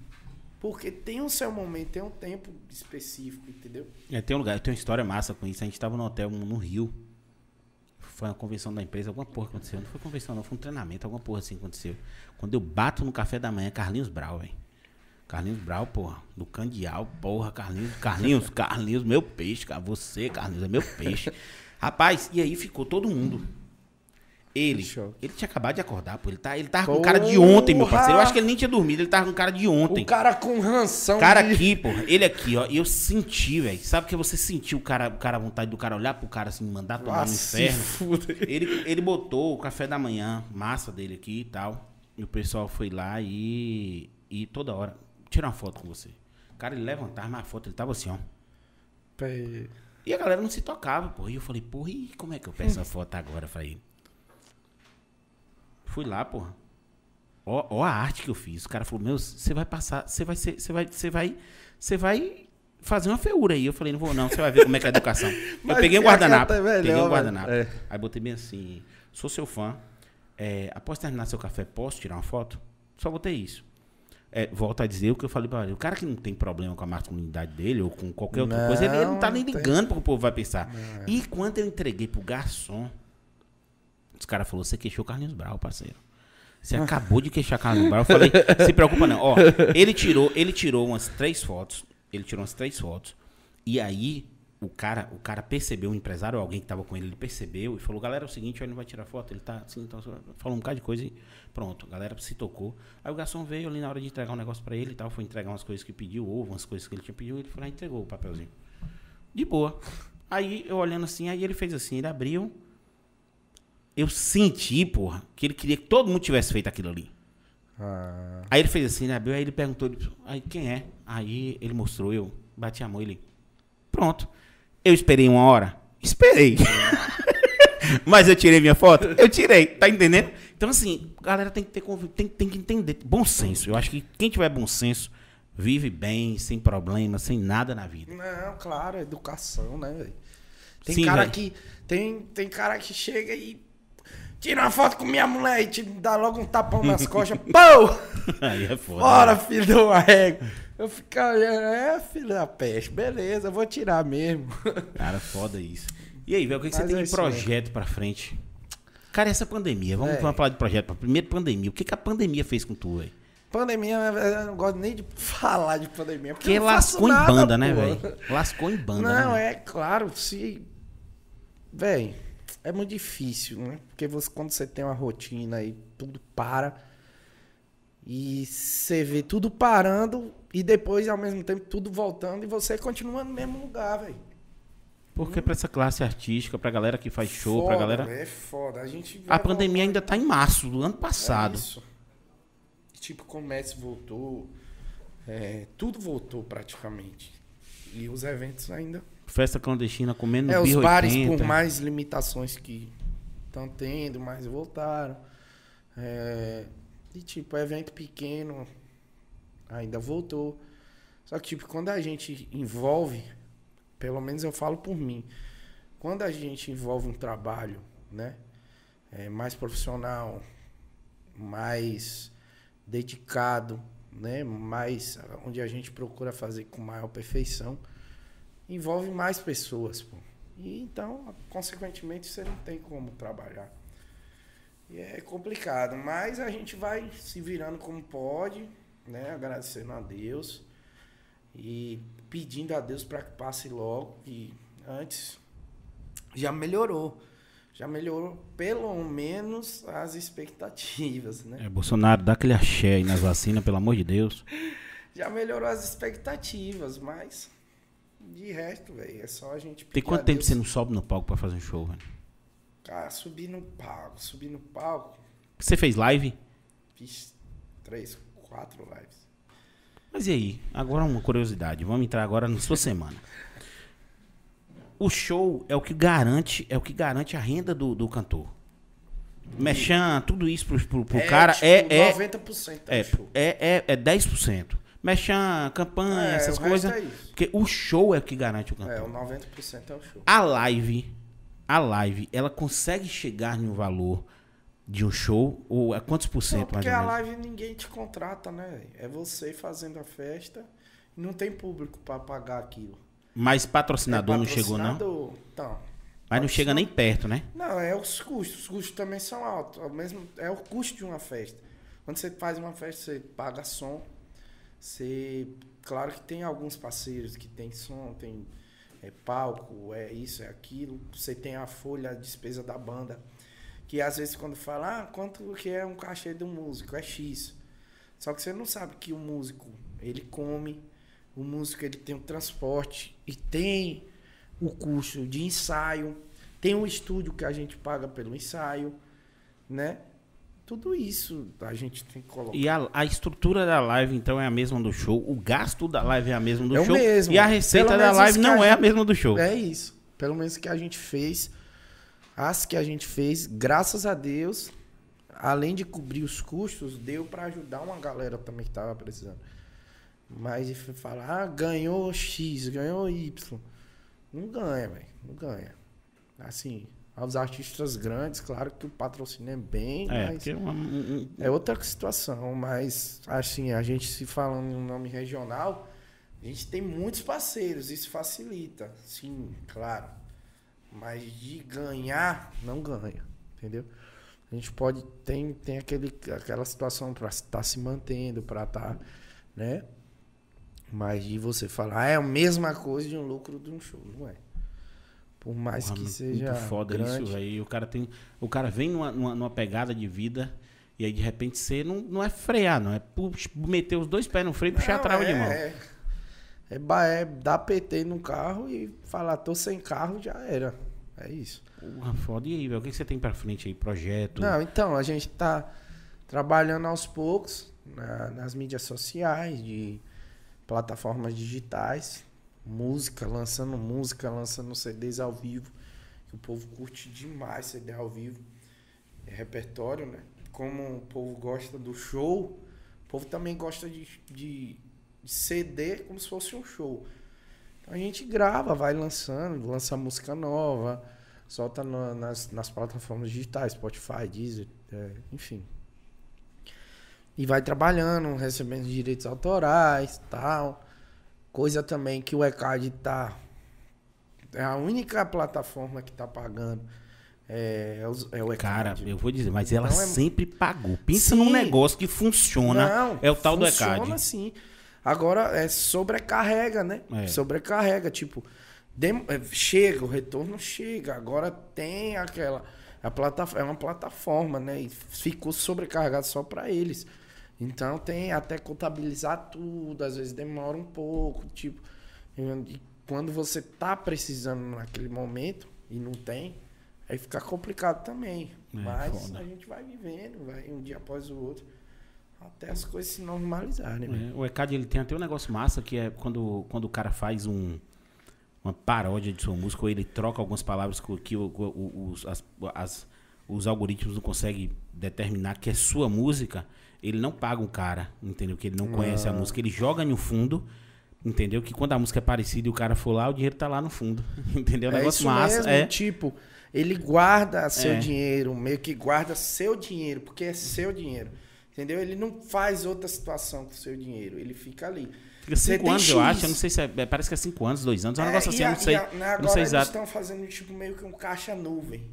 Porque tem o seu momento, tem um tempo específico, entendeu? É, tem um lugar, tem uma história massa com isso. A gente tava no hotel no Rio. Foi uma convenção da empresa, alguma porra aconteceu. Não foi convenção, não, foi um treinamento, alguma porra assim aconteceu. Quando eu bato no café da manhã, Carlinhos Brau, velho. Carlinhos Brau, porra, do Candial, porra, Carlinhos, Carlinhos, Carlinhos, meu peixe, cara. Você, Carlinhos, é meu peixe. Rapaz, e aí ficou todo mundo. Ele, ele tinha acabado de acordar, pô. Ele, tá, ele tava com cara de ontem, meu parceiro. Eu acho que ele nem tinha dormido, ele tava com cara de ontem. O cara com ranção. Cara de- aqui, porra, ele aqui, ó, e eu senti, velho. Sabe que você sentiu o cara, o cara, a vontade do cara olhar pro cara assim, mandar tomar Ah, no inferno? Ele, ele botou o café da manhã, massa dele aqui e tal. E o pessoal foi lá e. E toda hora, tirar uma foto com você. O cara, ele levantava, mas a foto ele tava assim, ó. Pé. E a galera não se tocava, pô. E eu falei, porra, e como é que eu peço a [LAUGHS] foto agora pra ele? Fui lá, porra. Ó, ó a arte que eu fiz. O cara falou, meu, você vai passar, você vai ser, você vai, você vai, você vai fazer uma feiura aí. Eu falei, não vou não, você vai ver como é que é a educação. [LAUGHS] Eu peguei um a guardanapo, é melhor, peguei um guardanapo. É. Aí botei bem assim, sou seu fã. É, após terminar seu café, posso tirar uma foto? Só botei isso. É, volto a dizer o que eu falei pra ele. O cara que não tem problema com a masculinidade dele ou com qualquer outra Não, coisa, ele, ele não tá nem não tem. ligando pro que o povo vai pensar. E quando eu entreguei pro garçom, os caras falaram, você queixou Carlinhos Brau, parceiro. Você acabou de queixar Carlinhos Brau. Eu falei, se preocupa não. Ó, ele tirou, ele tirou umas três fotos. Ele tirou umas três fotos. E aí, o cara, o cara percebeu, o empresário ou alguém que tava com ele, ele percebeu e falou, galera, é o seguinte, ele não vai tirar foto, ele tá assim, então, falou um bocado de coisa e pronto, a galera se tocou. Aí o garçom veio ali na hora de entregar um negócio pra ele e tal, foi entregar umas coisas que pediu, ovo, umas coisas que ele tinha pedido, ele foi lá e entregou o papelzinho. De boa. Aí eu olhando assim, aí ele fez assim, ele abriu. Eu senti, porra, que ele queria que todo mundo tivesse feito aquilo ali. Ah, Aí ele fez assim, ele abriu, aí ele perguntou, ele, aí quem é? Aí ele mostrou, eu bati a mão, ele. Pronto. Eu esperei uma hora? Esperei. [LAUGHS] Mas eu tirei minha foto? Eu tirei, tá entendendo? Então, assim, galera tem que ter tem, tem que entender. Bom senso. Eu acho que quem tiver bom senso vive bem, sem problema, sem nada na vida. não, claro, é educação, né, velho? Tem Sim, cara velho. que. Tem, tem cara que chega e. Tira uma foto com minha mulher e te dá logo um tapão nas costas. [LAUGHS] Pô! Aí é foda. Bora, né? filho do arrego. Eu fico olhando, é, filho da peste. Beleza, vou tirar mesmo. [LAUGHS] Cara, foda isso. E aí, velho, o que, que você tem é de projeto pra frente? Cara, essa pandemia, vamos, É. falar de projeto. Primeiro, pandemia. O que, que a pandemia fez com tu, velho? Pandemia, eu não gosto nem de falar de pandemia. Porque, Porque lascou em nada, banda, né, velho? Lascou em banda. né, Não, velho? é claro, se. Véi, é muito difícil, né? Porque você, quando você tem uma rotina e tudo para. E você vê tudo parando e depois, ao mesmo tempo, tudo voltando e você continua no mesmo lugar, velho. Porque pra essa classe artística, pra galera que faz show, pra Foda, galera. véi, É foda. A, gente A pandemia voltar- ainda tá em março do ano É passado. isso. Tipo, o comércio voltou. é, tudo voltou praticamente. E os eventos ainda. Festa clandestina comendo É, os bares, 80. por mais limitações que estão tendo, mais voltaram. É, e tipo, evento pequeno ainda voltou. Só que, tipo, quando a gente envolve, pelo menos eu falo por mim, quando a gente envolve um trabalho, né? É, mais profissional, mais dedicado, né? Mais onde a gente procura fazer com maior perfeição, envolve mais pessoas, pô. E então, consequentemente, você não tem como trabalhar. E é complicado, mas a gente vai se virando como pode, né? Agradecendo a Deus e pedindo a Deus para que passe logo. E antes já melhorou. Já melhorou pelo menos as expectativas, né? É, Bolsonaro, dá aquele axé aí nas vacinas, pelo amor de Deus. [LAUGHS] Já melhorou as expectativas, mas de resto, velho, é só a gente Tem quanto tempo Deus. você não sobe no palco pra fazer um show, velho? Cara, subir no palco, subir no palco, Você fez live? fiz três, quatro lives. Mas e aí? Agora uma curiosidade. Vamos entrar agora na sua semana. O show é o que garante, é o que garante a renda do, do cantor. Mexan, tudo isso pro, pro, pro cara tipo, é, é, 90% é, é, é, é, é 10%. Mexan, campanha, É, essas coisas. é. Porque o show é o que garante o cantor. É, o 90% é o show. A live, a live, ela consegue chegar em um valor de um show? Ou é quantos por Não, cento mais porque a live ninguém te contrata, né? É você fazendo a festa e não tem público pra pagar aquilo. Mas patrocinador É não chegou, não? patrocinador, Então, Mas não chega nem perto, né? Não, é os custos. Os custos também são altos. É o, mesmo, é o custo de uma festa. Quando você faz uma festa, você paga som. Você. Claro que tem alguns parceiros que tem som, tem é, palco, é isso, é aquilo. Você tem a folha, a despesa da banda. Que às vezes quando fala, ah, quanto que é um cachê do músico? É X. Só que você não sabe que o músico, ele come, o músico ele tem o transporte e tem o custo de ensaio, tem o estúdio que a gente paga pelo ensaio, né? Tudo isso a gente tem que colocar. E a, a estrutura da live, então, é a mesma do show. O gasto da live é a mesma do É o show. mesmo. E a receita Pelo da live não a é a mesma do show. É isso. Pelo menos que a gente fez, as que a gente fez, graças a Deus, além de cobrir os custos, deu para ajudar uma galera também que tava precisando. Mas falar, ah, ganhou X, ganhou Y. Não ganha, velho. Não ganha. Assim, aos artistas grandes, claro que o patrocínio é bem, É, mas porque uma- um- um- é outra situação. Mas, assim, a gente se falando em um nome regional, a gente tem muitos parceiros, isso facilita. Sim, claro. Mas de ganhar, não ganha. Entendeu? A gente pode. Tem, tem aquele, aquela situação para estar se mantendo, para estar. né? Mas de você falar, ah, é a mesma coisa de um lucro de um show, não é? Por mais porra, que muito seja. foda grande, isso, velho. O cara tem. O cara vem numa, numa, numa pegada de vida. E aí, de repente, você não, não é frear, não. É meter os dois pés no freio e puxar a trava de é- mão. É, é, é dar PT no carro e falar, tô sem carro, já era. É isso. Porra, foda. E aí, velho? O que que você tem pra frente aí? Projeto? Não, então, a gente tá trabalhando aos poucos na- nas mídias sociais, de plataformas digitais, música, lançando música, lançando CDs ao vivo, o povo curte demais CD ao vivo. É repertório, né? Como o povo gosta do show, o povo também gosta de, de, de CD como se fosse um show. Então a gente grava, vai lançando, lança música nova, solta na- nas, nas plataformas digitais, Spotify, Deezer, é, enfim. E vai trabalhando, recebendo direitos autorais tal. Coisa também que o ECAD tá. É a única plataforma que tá pagando. É, é o, é o Cara, ECAD. eu vou dizer, mas ela Então é- sempre pagou. Pensa Sim. num negócio que funciona. Não, é o tal do funciona ECAD. sim. Agora é sobrecarrega, né? É. Sobrecarrega, tipo, dem- é, chega, o retorno chega. Agora tem aquela a plataforma, é uma plataforma, né? E ficou sobrecarregado só para eles. Então tem até contabilizar tudo, às vezes demora um pouco, tipo, e quando você tá precisando naquele momento e não tem, aí fica complicado também. É, Mas foda. a gente vai vivendo, vai um dia após o outro, até as coisas se normalizarem. né? É, o ECAD ele tem até um negócio massa que é quando, quando o cara faz um, uma paródia de sua música ou ele troca algumas palavras que, que o- o- os, as- as- os algoritmos não conseguem determinar que é sua música, ele não paga um cara, entendeu? Que ele não conhece a música, ele joga no fundo. Entendeu? Que quando a música é parecida e o cara for lá, o dinheiro tá lá no fundo. [LAUGHS] Entendeu? É um É negócio massa. mesmo, é. tipo, ele guarda seu É. dinheiro, meio que guarda seu dinheiro, porque é seu dinheiro. Entendeu? Ele não faz outra situação com o seu dinheiro, ele fica ali. Fica cinco anos, eu X. acho. Eu não sei se é. é, Parece que é cinco anos, dois anos. É um negócio e assim, eu a- não sei. a- não agora sei eles exato. estão fazendo tipo meio que um caixa nuvem.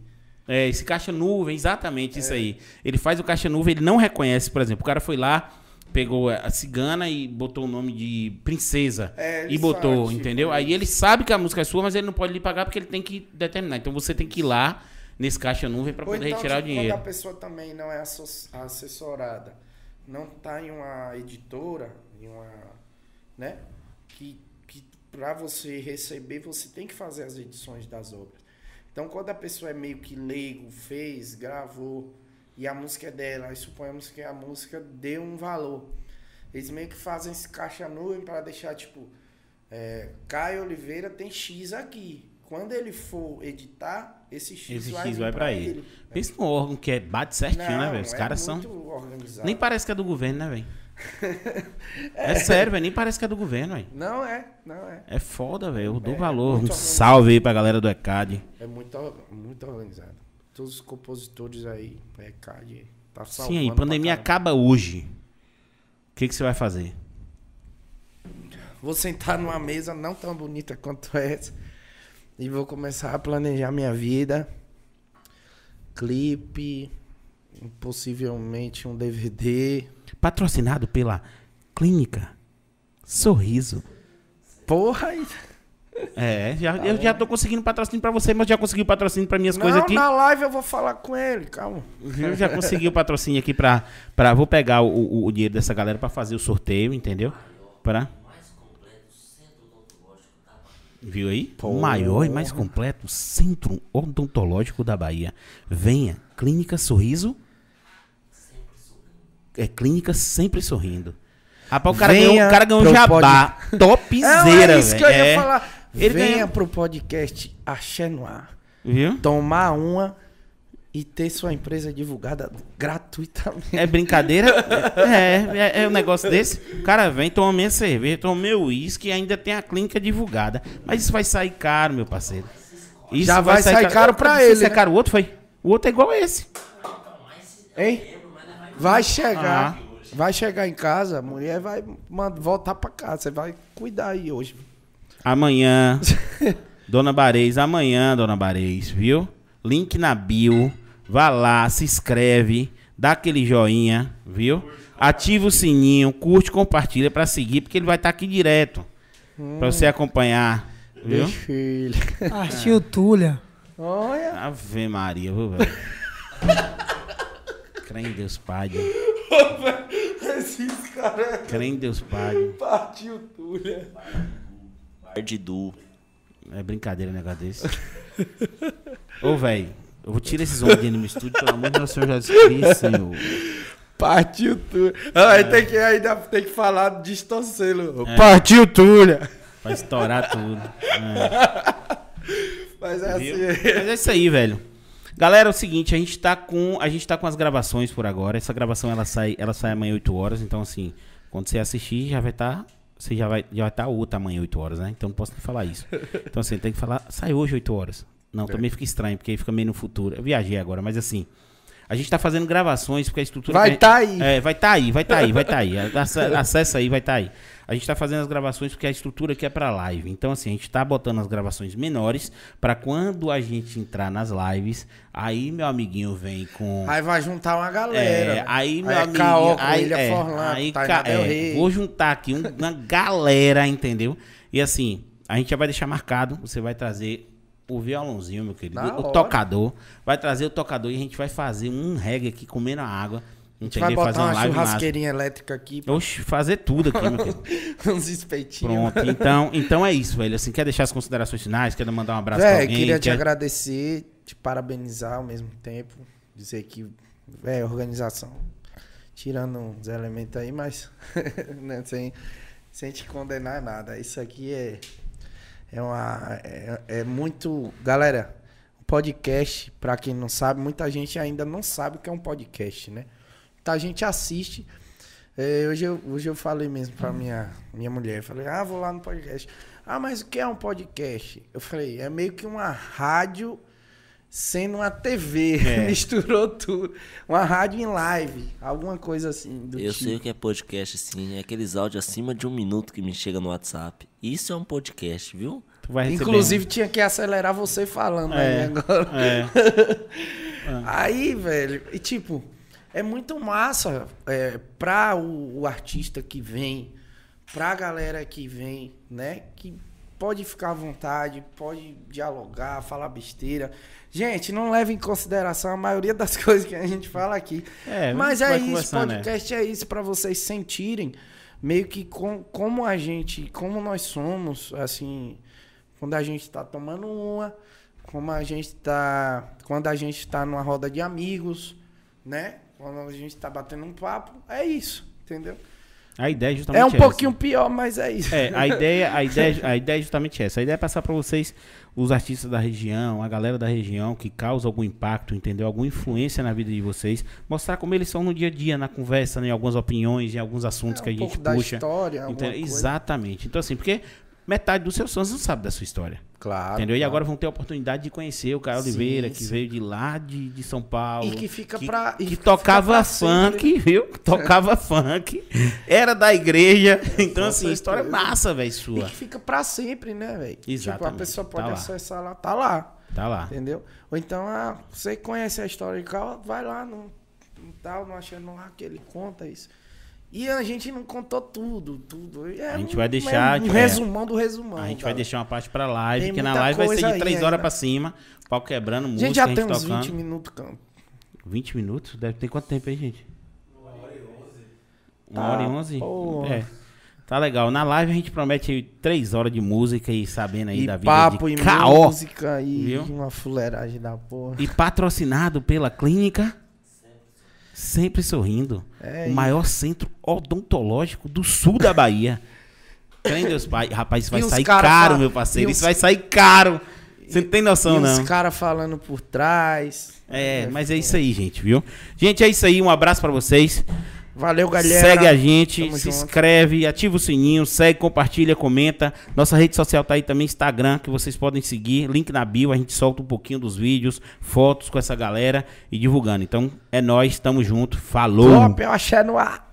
É, esse caixa nuvem, exatamente É. isso aí. Ele faz o caixa nuvem, ele não reconhece, por exemplo, o cara foi lá, pegou a cigana e botou o nome de princesa É, e botou, falam, tipo, entendeu? Aí ele sabe que a música é sua, mas ele não pode lhe pagar porque ele tem que determinar. Então você tem que ir lá nesse caixa nuvem para poder então, retirar tipo, o dinheiro. quando a pessoa também não é assessorada, não tá em uma editora, em uma, né? Que, que para você receber, você tem que fazer as edições das obras. Então, quando a pessoa é meio que leigo, fez, gravou, e a música é dela, aí suponhamos que a música deu um valor. Eles meio que fazem esse caixa nuvem para deixar, tipo, é, Caio Oliveira tem X aqui. Quando ele for editar, esse X Esse vai, X vai pra ele. Pensa num órgão que é, bate certinho, né, Não, velho? Os é caras são. Nem parece que é do governo, né, velho? É. sério, velho. Nem parece que é do governo, velho. Não é, não é. É foda, velho. Eu dou É, valor. Um salve aí pra galera do ECAD. É muito, muito organizado. Todos os compositores aí, é CAD, tá Sim, salvando aí, pra pandemia acaba hoje. O que, que você vai fazer? Vou sentar numa mesa não tão bonita quanto [LAUGHS] essa e vou começar a planejar minha vida. Clipe, possivelmente um DVD. Patrocinado pela Clínica Sorriso. Porra. É, já, eu já tô conseguindo patrocínio pra você, mas já consegui patrocínio pra minhas coisas Não, aqui. na live eu vou falar com ele, calma. Viu? Já consegui o patrocínio aqui pra, pra. Vou pegar o, o- o dinheiro dessa galera pra fazer o sorteio, entendeu? Pra. Viu aí? O maior e mais completo centro odontológico da Bahia. Venha, Clínica Sorriso. É Clínica Sempre Sorrindo. Rapaz, o cara Venha ganhou, o cara ganhou um jabá. Não, [LAUGHS] Topzera, é isso que eu ia É. falar. Ele Venha ganhou- pro podcast Axé no Ar. Viu? tomar uma e ter sua empresa divulgada gratuitamente. É brincadeira? [LAUGHS] é, é, é um negócio desse. O cara vem, toma minha cerveja, toma meu uísque e ainda tem a clínica divulgada. Mas isso vai sair caro, meu parceiro. Isso Já vai sair caro pra ele, Isso é né? caro. O outro foi. O outro é igual a esse. Hein? Vai chegar. Ah. Vai chegar em casa, a mulher vai voltar pra casa. Você vai cuidar aí hoje. Amanhã, [LAUGHS] Dona Barez, amanhã, Dona Barez, viu? Link na bio. Vá lá, se inscreve, dá aquele joinha, viu? Ativa o sininho, curte, compartilha pra seguir, porque ele vai estar aqui direto. Pra você acompanhar, viu? Deixa ele. Ah, tio Túlia. Olha. Ave Maria, viu, velho? [LAUGHS] Crê em Deus Pai. Deus. Esses caras Crê em Deus Pai. Deus. partiu né? Bardidu. É brincadeira um negócio desse. Ô, velho, eu vou tirar esses homens de no estúdio, pelo amor de Deus, Senhor Jesus Cristo, Senhor. Partiu tudo. Ah, aí tem que, ainda tem que falar distorcê-lo. É. Partiu tudo. Vai estourar tudo. É. Mas é Viu? assim. Mas é isso aí, velho. Galera, é o seguinte, a gente tá com a gente tá com as gravações por agora. Essa gravação ela sai, ela sai amanhã 8 horas, então assim, quando você assistir já vai estar você já vai já vai estar outra amanhã 8 horas, né? Então não posso nem falar isso. Então assim, tem que falar, sai hoje 8 horas. Não, também fica estranho, porque aí fica meio no futuro. Eu viajei agora, mas assim, a gente tá fazendo gravações porque a estrutura Vai tá aí. É, vai tá aí, vai tá aí, vai tá aí. Ace- Acessa aí, vai tá aí. A gente tá fazendo as gravações porque a estrutura aqui é pra live. Então, assim, a gente tá botando as gravações menores pra quando a gente entrar nas lives, aí meu amiguinho vem com. Aí vai juntar uma galera. É, aí meu é amiguinho. Com aí, Ilha é, Forlan, aí, ca- Del é, vou juntar aqui um- uma galera, entendeu? E assim, a gente já vai deixar marcado. Você vai trazer o violãozinho, meu querido. Na o hora. tocador. Vai trazer o tocador e a gente vai fazer um reggae aqui comendo a água. A gente vai botar Fazer uma uma massa. churrasqueirinha elétrica aqui, Oxe, fazer tudo aqui, meu [LAUGHS] uns espetinhos. Pronto, então, então é isso, velho. Assim, quer deixar as considerações finais? Quer mandar um abraço pra Véi, alguém? queria te quer... agradecer, te parabenizar ao mesmo tempo. Dizer que, é organização. Tirando os elementos aí, mas [LAUGHS] né, sem, sem te condenar nada. Isso aqui é, é, uma, é, é muito. Galera, podcast, pra quem não sabe, muita gente ainda não sabe o que é um podcast, né? Muita gente assiste. É, hoje, eu, hoje eu falei mesmo pra minha, minha mulher, falei, ah, vou lá no podcast. Ah, mas o que é um podcast? Eu falei, é meio que uma rádio sendo uma TV, É. [LAUGHS] misturou tudo. Uma rádio em live, alguma coisa assim do Eu tipo. sei o que é podcast, sim. É aqueles áudios acima de um minuto que me chega no WhatsApp. Isso é um podcast, viu? Tu vai receber Inclusive tinha que acelerar você falando É. aí agora. um- É. [LAUGHS] Aí, velho, e tipo, é muito massa é, pra o, o artista que vem, pra galera que vem, né? Que pode ficar à vontade, pode dialogar, falar besteira. Gente, não leve em consideração a maioria das [LAUGHS] coisas que a gente fala aqui. É, Mas é isso, né? podcast é isso pra vocês sentirem meio que com, como a gente, como nós somos, assim, quando a gente tá tomando uma, como a gente tá, quando a gente tá numa roda de amigos, né? Quando a gente tá batendo um papo, é isso, entendeu? A ideia é justamente É um essa. pouquinho pior, mas é isso. É, a ideia, a, [LAUGHS] ideia, a ideia é justamente essa. A ideia é passar para vocês, os artistas da região, a galera da região que causa algum impacto, entendeu? Alguma influência na vida de vocês. Mostrar como eles são no dia a dia, na conversa, né, em algumas opiniões, em alguns assuntos É, que a um gente pouco da puxa. história, Entendeu? coisa. Exatamente. Então, assim, porque metade dos seus fãs não sabe da sua história. Claro. entendeu? E claro. agora vão ter a oportunidade de conhecer o Caio Sim, Oliveira, que sim. veio de lá de, de São Paulo. E que fica que, pra- e que fica tocava pra sempre, funk, viu? [LAUGHS] Tocava funk. Era da igreja. [LAUGHS] Então, Com assim, história certeza. massa, velho, E sua. que fica pra sempre, né, velho? Tipo, a Exatamente, pessoa pode tá lá. acessar lá, tá lá. Tá lá. Entendeu? Ou então, ah, você conhece a história de Cal, vai lá no, no tal, no achando lá que ele conta isso. E a gente não contou tudo, tudo. É A gente vai deixar, é um é. resumão do resumão. A gente cara. vai deixar uma parte pra live, Tem porque na live vai ser de 3 aí horas ainda. pra cima. Pau quebrando, A música, gente já a gente tem uns tocando. 20 minutos, cara. 20 minutos? Deve ter quanto tempo aí, gente? Uma hora e 11. Uma Tá, hora e 11? porra. É. Tá legal. Na live a gente promete aí 3 horas de música e sabendo aí E da vida papo, de e caô. música, e Viu? uma fuleiragem da porra. E patrocinado pela clínica Sempre Sorrindo. É o maior centro odontológico do sul da Bahia. Crê Deus, pai. Rapaz, isso vai sair caro, meu parceiro. Isso os- vai sair caro. Você não tem noção, e não. os caras falando por trás. É, mas é isso aí, gente, viu? Gente, é isso aí. Um abraço pra vocês. Valeu, galera. Segue a gente, Tamo se junto. inscreve, ativa o sininho, segue, compartilha, comenta. Nossa rede social tá aí também, Instagram, que vocês podem seguir. Link na bio, a gente solta um pouquinho dos vídeos, fotos com essa galera e divulgando. Então, é nóis, tamo junto. Falou! Top, eu achei no ar.